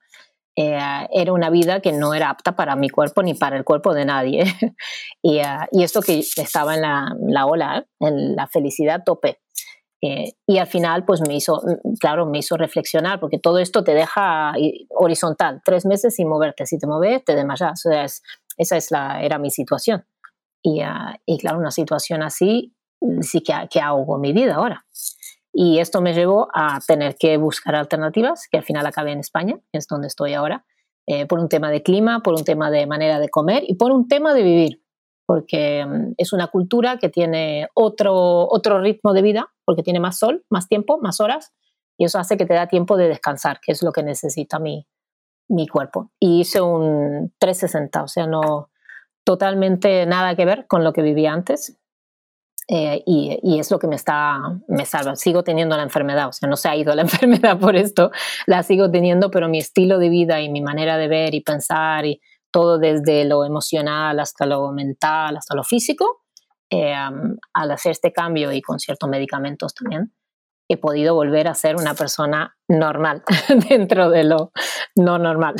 eh, era una vida que no era apta para mi cuerpo ni para el cuerpo de nadie. y, uh, y, esto que estaba en la, la ola, en la felicidad tope. Eh, y al final, pues me hizo, claro, me hizo reflexionar, porque todo esto te deja horizontal, tres meses sin moverte. Si te mueves, te desmayas. O sea, es, esa es la, era mi situación. Y, ah, y claro, una situación así sí que, que ahogo mi vida ahora. Y esto me llevó a tener que buscar alternativas, que al final acabé en España, es donde estoy ahora, eh, por un tema de clima, por un tema de manera de comer y por un tema de vivir, porque mm, es una cultura que tiene otro, otro ritmo de vida, porque tiene más sol, más tiempo, más horas, y eso hace que te da tiempo de descansar, que es lo que necesita mi, mi cuerpo. Y hice un 360, o sea, no totalmente nada que ver con lo que vivía antes. Eh, y, y, es lo que me está, me salva. Sigo teniendo la enfermedad, o sea, no se ha ido la enfermedad por esto, la sigo teniendo, pero mi estilo de vida y mi manera de ver y pensar y todo desde lo emocional hasta lo mental, hasta lo físico, eh, al hacer este cambio y con ciertos medicamentos también, he podido volver a ser una persona normal dentro de lo no normal.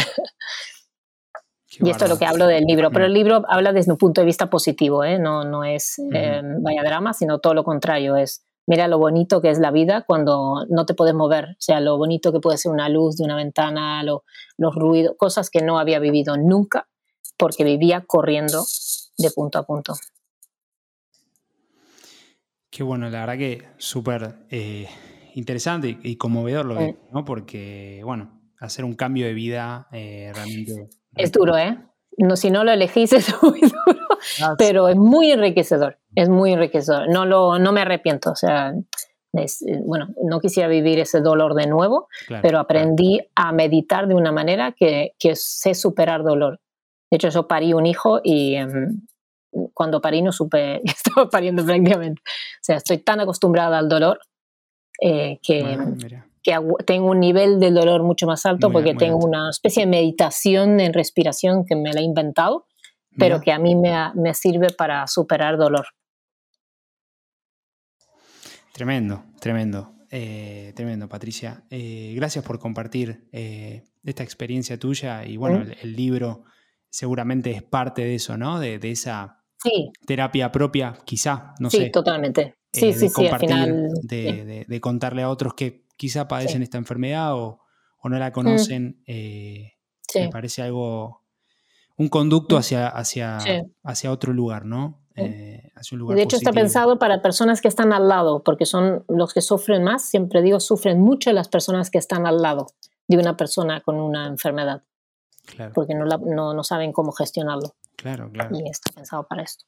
y esto es lo que hablo del libro, pero el libro habla desde un punto de vista positivo, ¿eh? no, no es eh, vaya drama, sino todo lo contrario, es mira lo bonito que es la vida cuando no te puedes mover, o sea, lo bonito que puede ser una luz de una ventana, lo, los ruidos, cosas que no había vivido nunca porque vivía corriendo de punto a punto. Qué bueno, la verdad que súper eh, interesante y, conmovedor lo que, ¿no? Porque, bueno, hacer un cambio de vida realmente es duro, ¿eh? No, si no lo elegís es muy duro, ah, pero es muy enriquecedor, es muy enriquecedor. No, lo, no me arrepiento, o sea, eh, bueno, no quisiera vivir ese dolor de nuevo, pero aprendí a meditar de una manera que, que, sé superar dolor. De hecho, yo parí un hijo y em, cuando parí no supe que estaba pariendo prácticamente. O sea, estoy tan acostumbrada al dolor eh, que, que tengo un nivel de dolor mucho más alto porque tengo una especie de meditación en respiración que me la he inventado, pero que a mí me, me, sirve para superar dolor. Tremendo, tremendo, eh, tremendo, Patricia. Eh, gracias por compartir eh, esta experiencia tuya y bueno, el, libro seguramente es parte de eso, ¿no? De, de esa terapia propia, quizá, no sé. Sí, totalmente. Sí, sí, sí, al final. De, de, contarle a otros que quizá padecen esta enfermedad o, no la mm. conocen, eh, me parece algo, un conducto mm. hacia, hacia, hacia otro lugar, ¿no? Eh, hacia un lugar de hecho está pensado para personas que están al lado, porque son los que sufren más, siempre digo, sufren mucho las personas que están al lado de una persona con una enfermedad, claro. porque no, no, saben cómo gestionarlo. Claro, claro. Y está pensado para esto.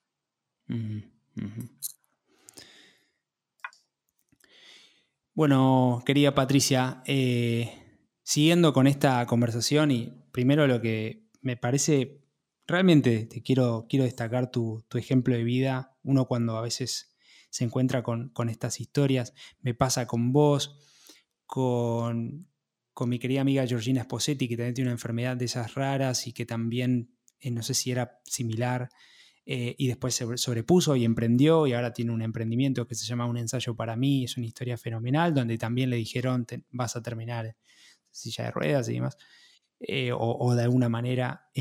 Bueno, querida Patricia, eh, siguiendo con esta conversación y primero lo que me parece, realmente te quiero, quiero destacar tu, ejemplo de vida, uno cuando a veces se encuentra con, estas historias, me pasa con vos, con, mi querida amiga Georgina Sposetti, que también tiene una enfermedad de esas raras y que también, eh, no sé si era similar, eh, y después se sobrepuso y emprendió y ahora tiene un emprendimiento que se llama Un ensayo para mí, es una historia fenomenal, donde también le dijeron vas a terminar silla de ruedas y demás, eh, o, de alguna manera,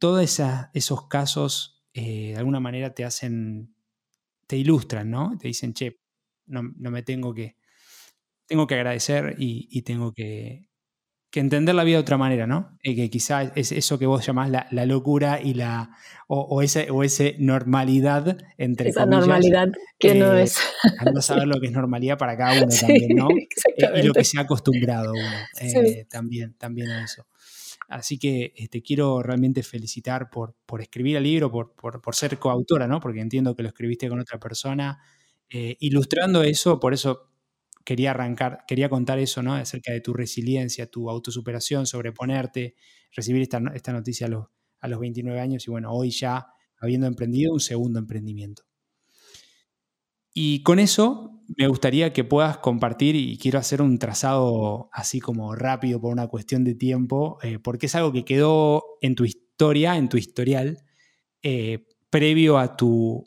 todos esos casos de alguna manera te hacen, te ilustran, ¿no? Te dicen, che, no, me tengo que, tengo que agradecer y tengo que, que entender la vida de otra manera, ¿no? Y que quizá es eso que vos llamás la, locura y la o, ese, o ese normalidad entre Esa normalidad que no eh, es. no saber lo que es normalidad para cada uno también, ¿no? Eh, y lo que se ha acostumbrado uno eh, también, también a eso. Así que te este, quiero realmente felicitar por, por escribir el libro, por, por, ser coautora, ¿no? Porque entiendo que lo escribiste con otra persona. ilustrando eso, por eso quería arrancar, quería contar eso, ¿no? Acerca de tu resiliencia, tu autosuperación, sobreponerte, recibir esta, esta noticia a los, a los 29 años y bueno, hoy ya habiendo emprendido un segundo emprendimiento. Y con eso me gustaría que puedas compartir y quiero hacer un trazado así como rápido por una cuestión de tiempo, eh, porque es algo que quedó en tu historia, en tu historial, eh, previo a tu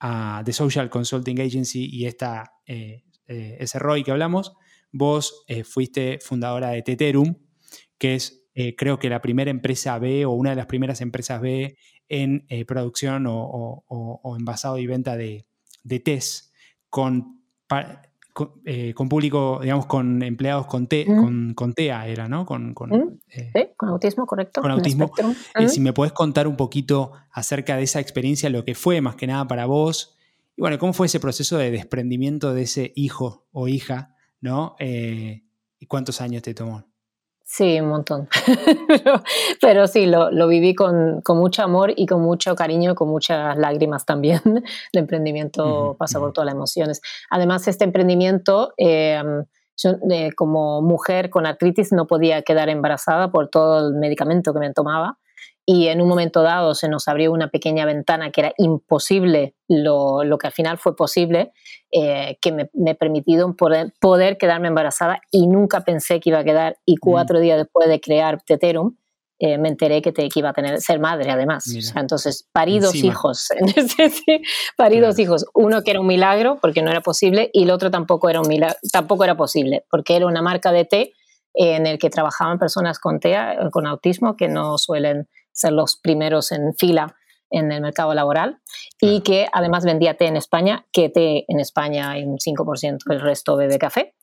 a The Social Consulting Agency y esta eh, eh, ese ROI que hablamos, vos eh, fuiste fundadora de Teterum, que es eh, creo que la primera empresa B o una de las primeras empresas B en producción o, envasado y venta de, de test con, con, público, digamos, con empleados con, T, con, TEA, era, ¿no? Con, sí, con autismo, correcto. Con autismo. si me puedes contar un poquito acerca de esa experiencia, lo que fue más que nada para vos, y bueno, cómo fue ese proceso de desprendimiento de ese hijo o hija, ¿no? ¿Y cuántos años te tomó? Sí, un montón. pero, sí, lo, lo viví con, con, mucho amor y con mucho cariño, con muchas lágrimas también. El emprendimiento pasa por todas las emociones. Además, este emprendimiento, eh, yo eh, como mujer con artritis no podía quedar embarazada por todo el medicamento que me tomaba y en un momento dado se nos abrió una pequeña ventana que era imposible, lo, lo que al final fue posible, eh, que me, me permitido poder, poder, quedarme embarazada y nunca pensé que iba a quedar y cuatro días después de crear Teterum, eh, me enteré que, te, que, iba a tener ser madre además. entonces, parí dos hijos. parí dos hijos. Uno que era un milagro porque no era posible y el otro tampoco era, un milagro, tampoco era posible porque era una marca de té en el que trabajaban personas con TEA, con autismo, que no suelen ser los primeros en fila en el mercado laboral y que además vendía té en España, que té en España hay un 5%, el resto bebe café.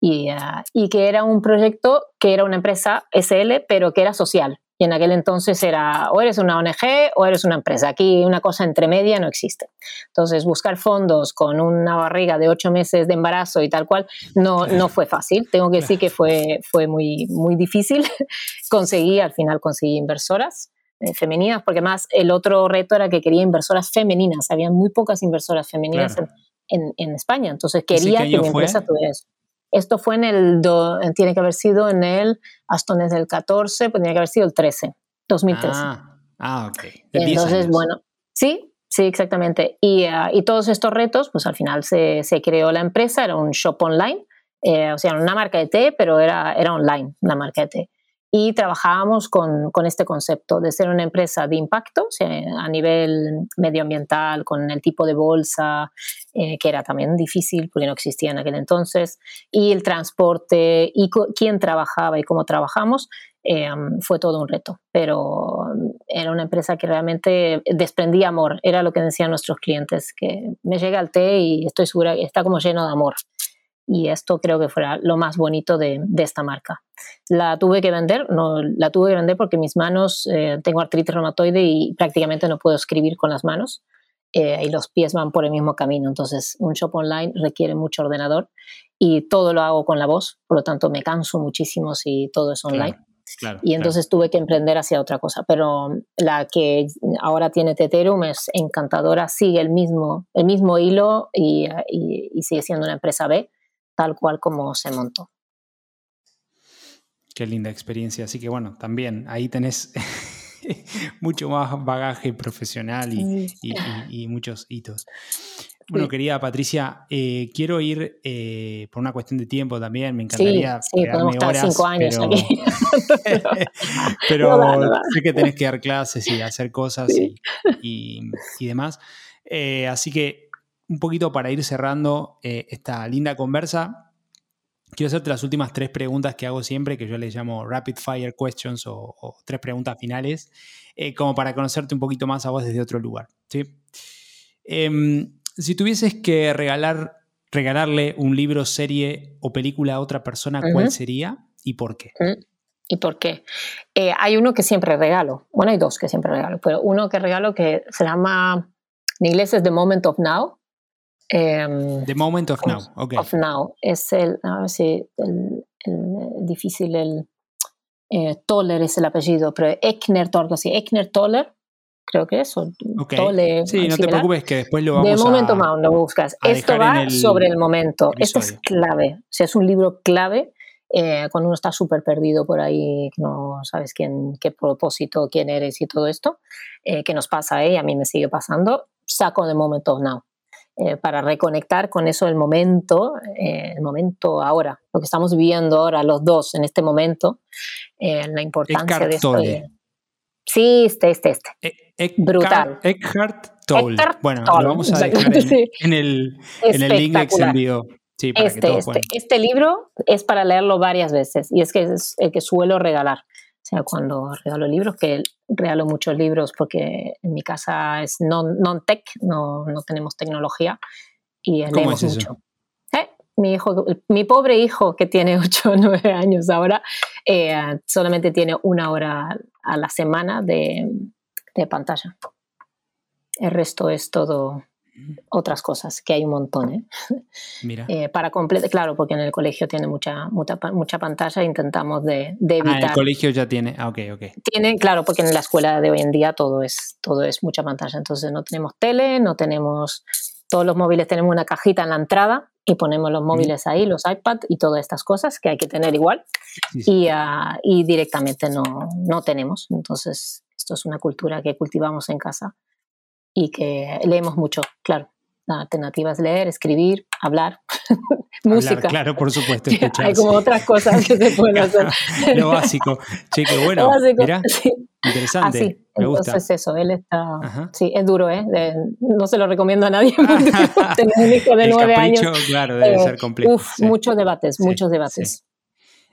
Y, ah, y, que era un proyecto que era una empresa SL, pero que era social. Y en aquel entonces era o eres una ONG o eres una empresa. Aquí una cosa entre media no existe. Entonces buscar fondos con una barriga de ocho meses de embarazo y tal cual no, no fue fácil. Tengo que decir que fue, fue muy, muy difícil. conseguí, al final conseguí inversoras eh, femeninas, porque más el otro reto era que quería inversoras femeninas. Había muy pocas inversoras femeninas en, en, España. Entonces quería que mi empresa tuviera eso. Esto fue en el, tiene que haber sido en el, Aston es del 14, pues tiene que haber sido el 13, 2013. Ah, ah ok. Entonces, bueno, sí, sí, exactamente. Y, ah, y, todos estos retos, pues al final se, se creó la empresa, era un shop online, eh, o sea, una marca de té, pero era, era online, la marca de té y trabajábamos con, con, este concepto de ser una empresa de impacto a nivel medioambiental, con el tipo de bolsa, eh, que era también difícil porque no existía en aquel entonces, y el transporte y quién trabajaba y cómo trabajamos. Eh, fue todo un reto, pero era una empresa que realmente desprendía amor, era lo que decían nuestros clientes, que me llega el té y estoy segura que está como lleno de amor y esto creo que fuera lo más bonito de, de, esta marca. La tuve que vender, no, la tuve que vender porque mis manos, eh, tengo artritis reumatoide y prácticamente no puedo escribir con las manos eh, y los pies van por el mismo camino. Entonces, un shop online requiere mucho ordenador y todo lo hago con la voz, por lo tanto me canso muchísimo si todo es online. y entonces tuve que emprender hacia otra cosa. Pero la que ahora tiene Teterum es encantadora, sigue el mismo, el mismo hilo y, y, y sigue siendo una empresa B tal cual como se montó. Qué linda experiencia. Así que bueno, también ahí tenés mucho más bagaje profesional y, muchos hitos. Bueno, querida Patricia, eh, quiero ir eh, por una cuestión de tiempo también. Me encantaría. Sí, podemos estar cinco años pero, aquí. pero sé que tenés que dar clases y hacer cosas y, demás. Eh, así que un poquito para ir cerrando esta linda conversa, quiero hacerte las últimas tres preguntas que hago siempre, que yo les llamo rapid fire questions o, tres preguntas finales, eh, como para conocerte un poquito más a vos desde otro lugar. ¿sí? Em, si tuvieses que regalar, regalarle un libro, serie o película a otra persona, ¿cuál sería y por qué? ¿Y por qué? Eh, hay uno que siempre regalo. Bueno, hay dos que siempre regalo, pero uno que regalo que se llama, en inglés es The Moment of Now, Em, The Moment of Now, Of Now. Es el, a ver si el, difícil, el eh, Toller es el apellido, pero Eckner Toller, sí, Eckner Toller, creo que es. Toller, sí, no te preocupes que después lo vamos The Moment of Now lo buscas. Esto va sobre el momento. Esto es clave. O sea, es un libro clave. Eh, cuando uno está súper perdido por ahí, no sabes quién, qué propósito, quién eres y todo esto, eh, que nos pasa, eh, a mí me sigue pasando, saco The Moment of Now eh, para reconectar con eso el momento, eh, el momento ahora, lo que estamos viviendo ahora los dos en este momento, eh, la importancia de esto. Sí, este, este, este. Brutal. Eckhart Tolle. bueno, lo vamos a dejar en, el, en el link extendido. Sí, para este, este, este libro es para leerlo varias veces y es que es el que suelo regalar. O sea, cuando regalo libros, que regalo muchos libros porque en mi casa es non-tech, no, no tenemos tecnología y leemos mucho. ¿Eh? mi hijo, mi pobre hijo que tiene 8 o 9 años ahora, eh, solamente tiene una hora a la semana de, de pantalla. El resto es todo otras cosas, que hay un montón. ¿eh? Mira. Eh, para completar, claro, porque en el colegio tiene mucha, mucha, mucha pantalla, intentamos de, de evitar. Ah, en el colegio ya tiene, ah, ok, ok. Tiene, claro, porque en la escuela de hoy en día todo es, todo es mucha pantalla, entonces no tenemos tele, no tenemos, todos los móviles tenemos una cajita en la entrada y ponemos los móviles ahí, los iPad y todas estas cosas que hay que tener igual Y, uh, y directamente no, no tenemos, entonces esto es una cultura que cultivamos en casa y que leemos mucho, claro. La alternativa es leer, escribir, hablar, música. claro, por supuesto. Hay como otras cosas que se pueden hacer. Lo básico. Che, bueno. Mira, interesante. Así. Me Entonces gusta. eso, él está... Sí, es duro, ¿eh? no se lo recomiendo a nadie. Tener un hijo de nueve años. claro, debe ser complejo. Uf, muchos debates, muchos debates.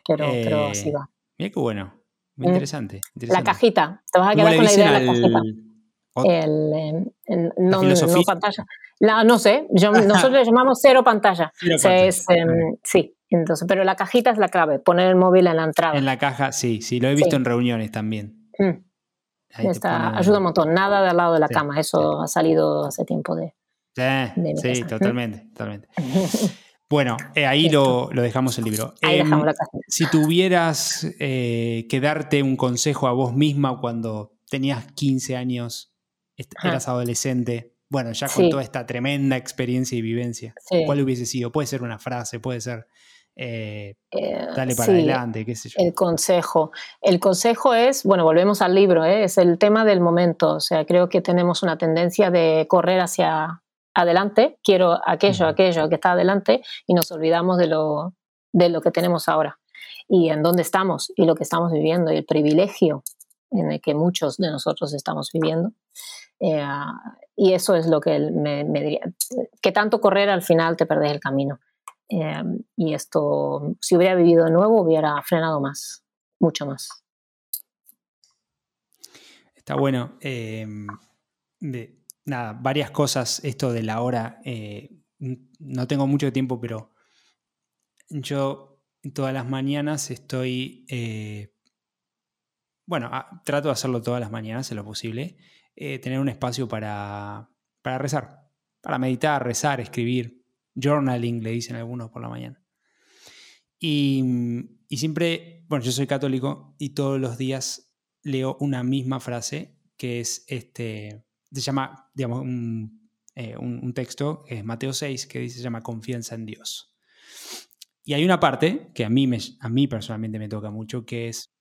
Pero, eh, pero así va. Mira qué bueno. Muy mm. interesante, interesante. La cajita. Te vas a quedar con la idea de la cajita el, el, no, no, pantalla. La, no sé, yo, nosotros le llamamos cero pantalla. Es, em, sí, entonces, pero la cajita es la clave, poner el móvil en la entrada. En la caja, sí, sí, lo he visto en reuniones también. Mm. Está, ayuda un montón, nada de al lado de la cama, eso ha salido hace tiempo de... sí, totalmente, totalmente. Bueno, eh, ahí lo, lo, dejamos el libro. Ahí dejamos la. Si tuvieras eh, que darte un consejo a vos misma cuando tenías 15 años eras adolescente, bueno, ya con toda esta tremenda experiencia y vivencia, ¿cuál hubiese sido? Puede ser una frase, puede ser eh, eh, dale para adelante, qué sé yo. El consejo. El consejo es, bueno, volvemos al libro, ¿eh? es el tema del momento. O sea, creo que tenemos una tendencia de correr hacia adelante, quiero aquello, aquello que está adelante, y nos olvidamos de lo, de lo que tenemos ahora y en dónde estamos y lo que estamos viviendo y el privilegio en el que muchos de nosotros estamos viviendo. Eh, y eso es lo que él me, diría, que tanto correr al final te perdés el camino. Eh, y esto, si hubiera vivido de nuevo, hubiera frenado más, mucho más. Está bueno. De, nada, varias cosas, esto de la hora, eh, no tengo mucho tiempo, pero yo todas las mañanas estoy, bueno, trato de hacerlo todas las mañanas en lo posible. Eh, tener un espacio para, rezar, para meditar, rezar, escribir. Journaling, le dicen algunos por la mañana. Y, siempre, bueno, yo soy católico y todos los días leo una misma frase que es este, se llama, digamos, un, eh, texto, que es Mateo 6, que dice, se llama confianza en Dios. Y hay una parte que a mí, me, a mí personalmente me toca mucho, que es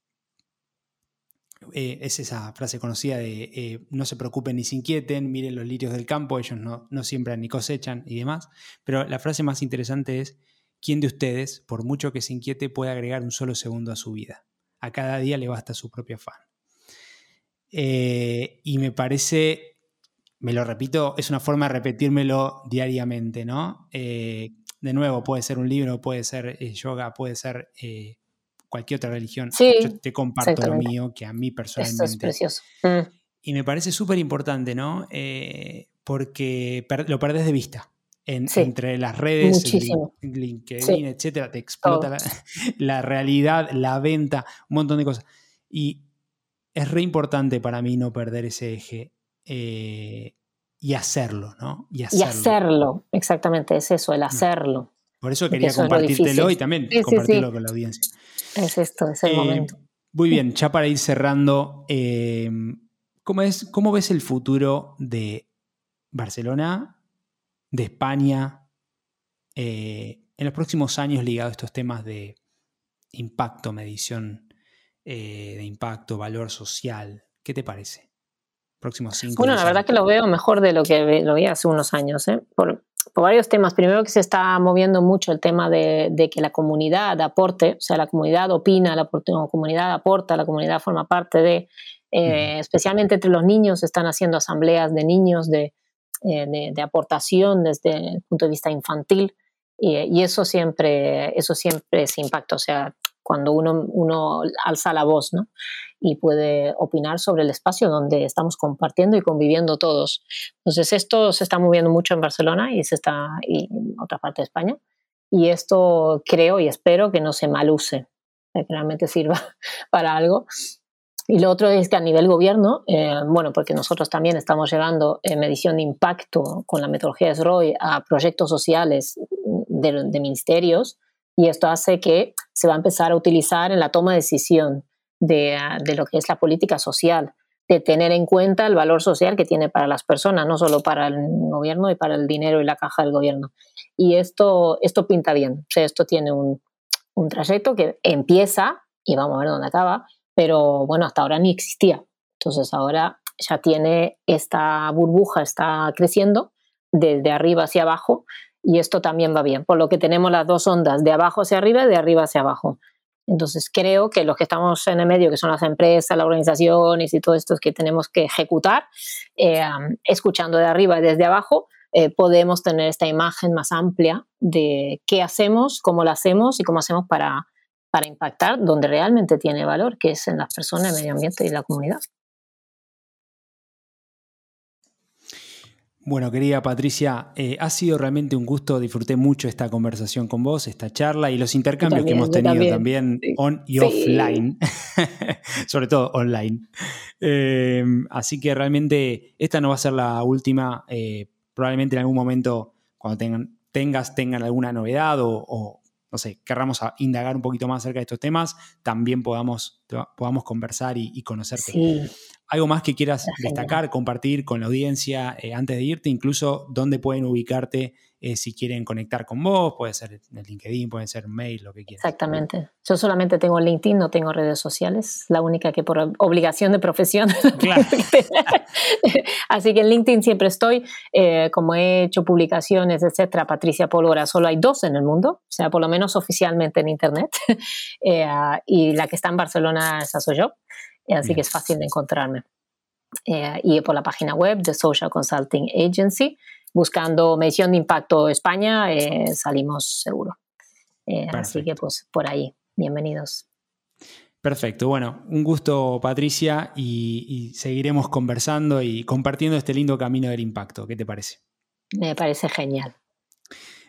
eh, es esa frase conocida de eh, no se preocupen ni se inquieten, miren los lirios del campo, ellos no, no siembran ni cosechan y demás. Pero la frase más interesante es, ¿quién de ustedes, por mucho que se inquiete, puede agregar un solo segundo a su vida? A cada día le basta su propio afán. Eh, y me parece, me lo repito, es una forma de repetírmelo diariamente, ¿no? de nuevo, puede ser un libro, puede ser yoga, puede ser cualquier otra religión. Yo te comparto lo mío, que a mí personalmente. Esto es precioso. Mm. Y me parece súper importante, ¿no? porque lo perdés de vista. Entre las redes, LinkedIn, etcétera, te explota la, realidad, la venta, un montón de cosas. Y es re importante para mí no perder ese eje eh, y hacerlo, ¿no? Y hacerlo. exactamente, es eso, el mm. hacerlo. Por eso quería compartírtelo y también compartirlo con la audiencia. Es esto, es el eh, momento. Muy bien, ya para ir cerrando, eh, ¿cómo, es, ¿cómo ves el futuro de Barcelona, de España, eh, en los próximos años ligado a estos temas de impacto, medición de impacto, valor social? ¿Qué te parece? Próximos cinco Bueno, la verdad que lo veo mejor de lo que lo vi hace unos años. ¿eh? Por, varios temas. Primero que se está moviendo mucho el tema de, que la comunidad aporte, o sea, la comunidad opina, la, comunidad aporta, la comunidad forma parte de, eh, especialmente entre los niños, están haciendo asambleas de niños de, eh, de, aportación desde el punto de vista infantil y, eso siempre eso siempre es impacto, o sea, cuando uno, uno alza la voz, ¿no? y puede opinar sobre el espacio donde estamos compartiendo y conviviendo todos. Entonces, esto se está moviendo mucho en Barcelona y, se está, y en otra parte de España. y esto creo y espero que no se maluse, que realmente sirva para algo. Y lo otro es que a nivel gobierno, eh, bueno, porque nosotros también estamos llevando eh, medición de impacto con la metodología SROI a proyectos sociales de, de, ministerios, y esto hace que se va a empezar a utilizar en la toma de decisión de, de lo que es la política social de tener en cuenta el valor social que tiene para las personas, no solo para el gobierno y para el dinero y la caja del gobierno. Y esto, esto pinta bien, o esto tiene un, un trayecto que empieza y vamos a ver dónde acaba, pero bueno, hasta ahora ni existía. Entonces ahora ya tiene esta burbuja, está creciendo desde arriba hacia abajo y esto también va bien, por lo que tenemos las dos ondas, de abajo hacia arriba y de arriba hacia abajo. Entonces creo que los que estamos en el medio, que son las empresas, las organizaciones y todo esto que tenemos que ejecutar, eh, escuchando de arriba y desde abajo, eh, podemos tener esta imagen más amplia de qué hacemos, cómo lo hacemos y cómo hacemos para, para impactar donde realmente tiene valor, que es en las personas, el medio ambiente y la comunidad. Bueno, querida Patricia, eh, ha sido realmente un gusto, disfruté mucho esta conversación con vos, esta charla y los intercambios que hemos tenido también, on y offline, sobre todo online. Em, así que realmente esta no va a ser la última, eh, probablemente en algún momento cuando tengan, tengas, tengan alguna novedad o, no sé, querramos indagar un poquito más acerca de estos temas, también podamos, podamos conversar y, y conocerte. Sí. ¿Algo más que quieras destacar, compartir con la audiencia eh, antes de irte? Incluso dónde pueden ubicarte eh, si quieren conectar con vos, puede ser en el LinkedIn, puede ser mail, lo que quieras. Exactamente. Yo solamente tengo LinkedIn, no tengo redes sociales, la única que por obligación de profesión. Claro. Así que en LinkedIn siempre estoy, eh, como he hecho publicaciones, etcétera. Patricia Pólvora, solo hay dos en el mundo, o sea, por lo menos oficialmente en Internet. y la que está en Barcelona, esa soy yo así que es fácil de encontrarme. Eh, y por la página web de Social Consulting Agency, buscando medición de impacto España, eh, salimos seguro. Eh, así que pues por ahí, bienvenidos. Perfecto, bueno, un gusto Patricia y, y, seguiremos conversando y compartiendo este lindo camino del impacto. ¿Qué te parece? Me parece genial.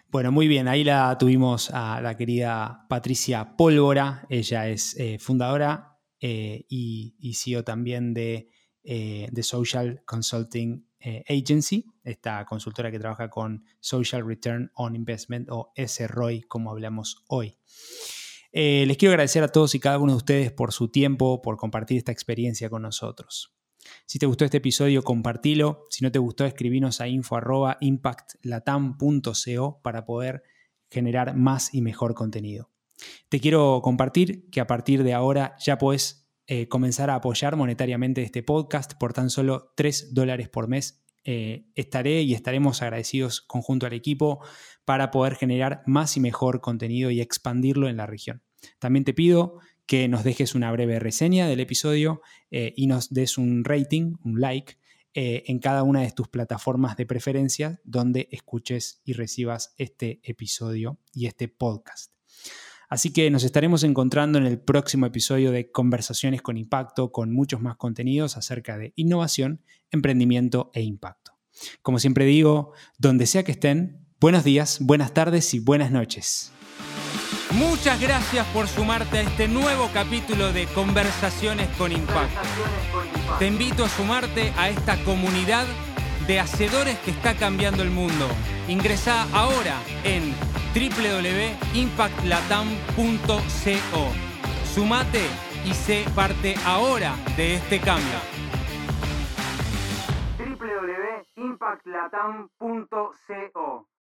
Bueno, muy bien, ahí la tuvimos a la querida Patricia Pólvora, ella es fundadora eh, y, y, CEO también de, eh, Social Consulting eh, Agency, esta consultora que trabaja con Social Return on Investment o SROI, como hablamos hoy. les quiero agradecer a todos y cada uno de ustedes por su tiempo, por compartir esta experiencia con nosotros. Si te gustó este episodio, compartilo. Si no te gustó, escribinos a info.impactlatam.co para poder generar más y mejor contenido. Te quiero compartir que a partir de ahora ya puedes eh, comenzar a apoyar monetariamente este podcast por tan solo 3 dólares por mes. Eh, estaré y estaremos agradecidos conjunto al equipo para poder generar más y mejor contenido y expandirlo en la región. También te pido que nos dejes una breve reseña del episodio eh, y nos des un rating, un like, en cada una de tus plataformas de preferencia donde escuches y recibas este episodio y este podcast. Así que nos estaremos encontrando en el próximo episodio de Conversaciones con Impacto con muchos más contenidos acerca de innovación, emprendimiento e impacto. Como siempre digo, donde sea que estén, buenos días, buenas tardes y buenas noches. Muchas gracias por sumarte a este nuevo capítulo de Conversaciones con Impacto. Te invito a sumarte a esta comunidad de hacedores que está cambiando el mundo. Ingresa ahora en www.impactlatam.co. Sumate y sé parte ahora de este cambio. www.impactlatam.co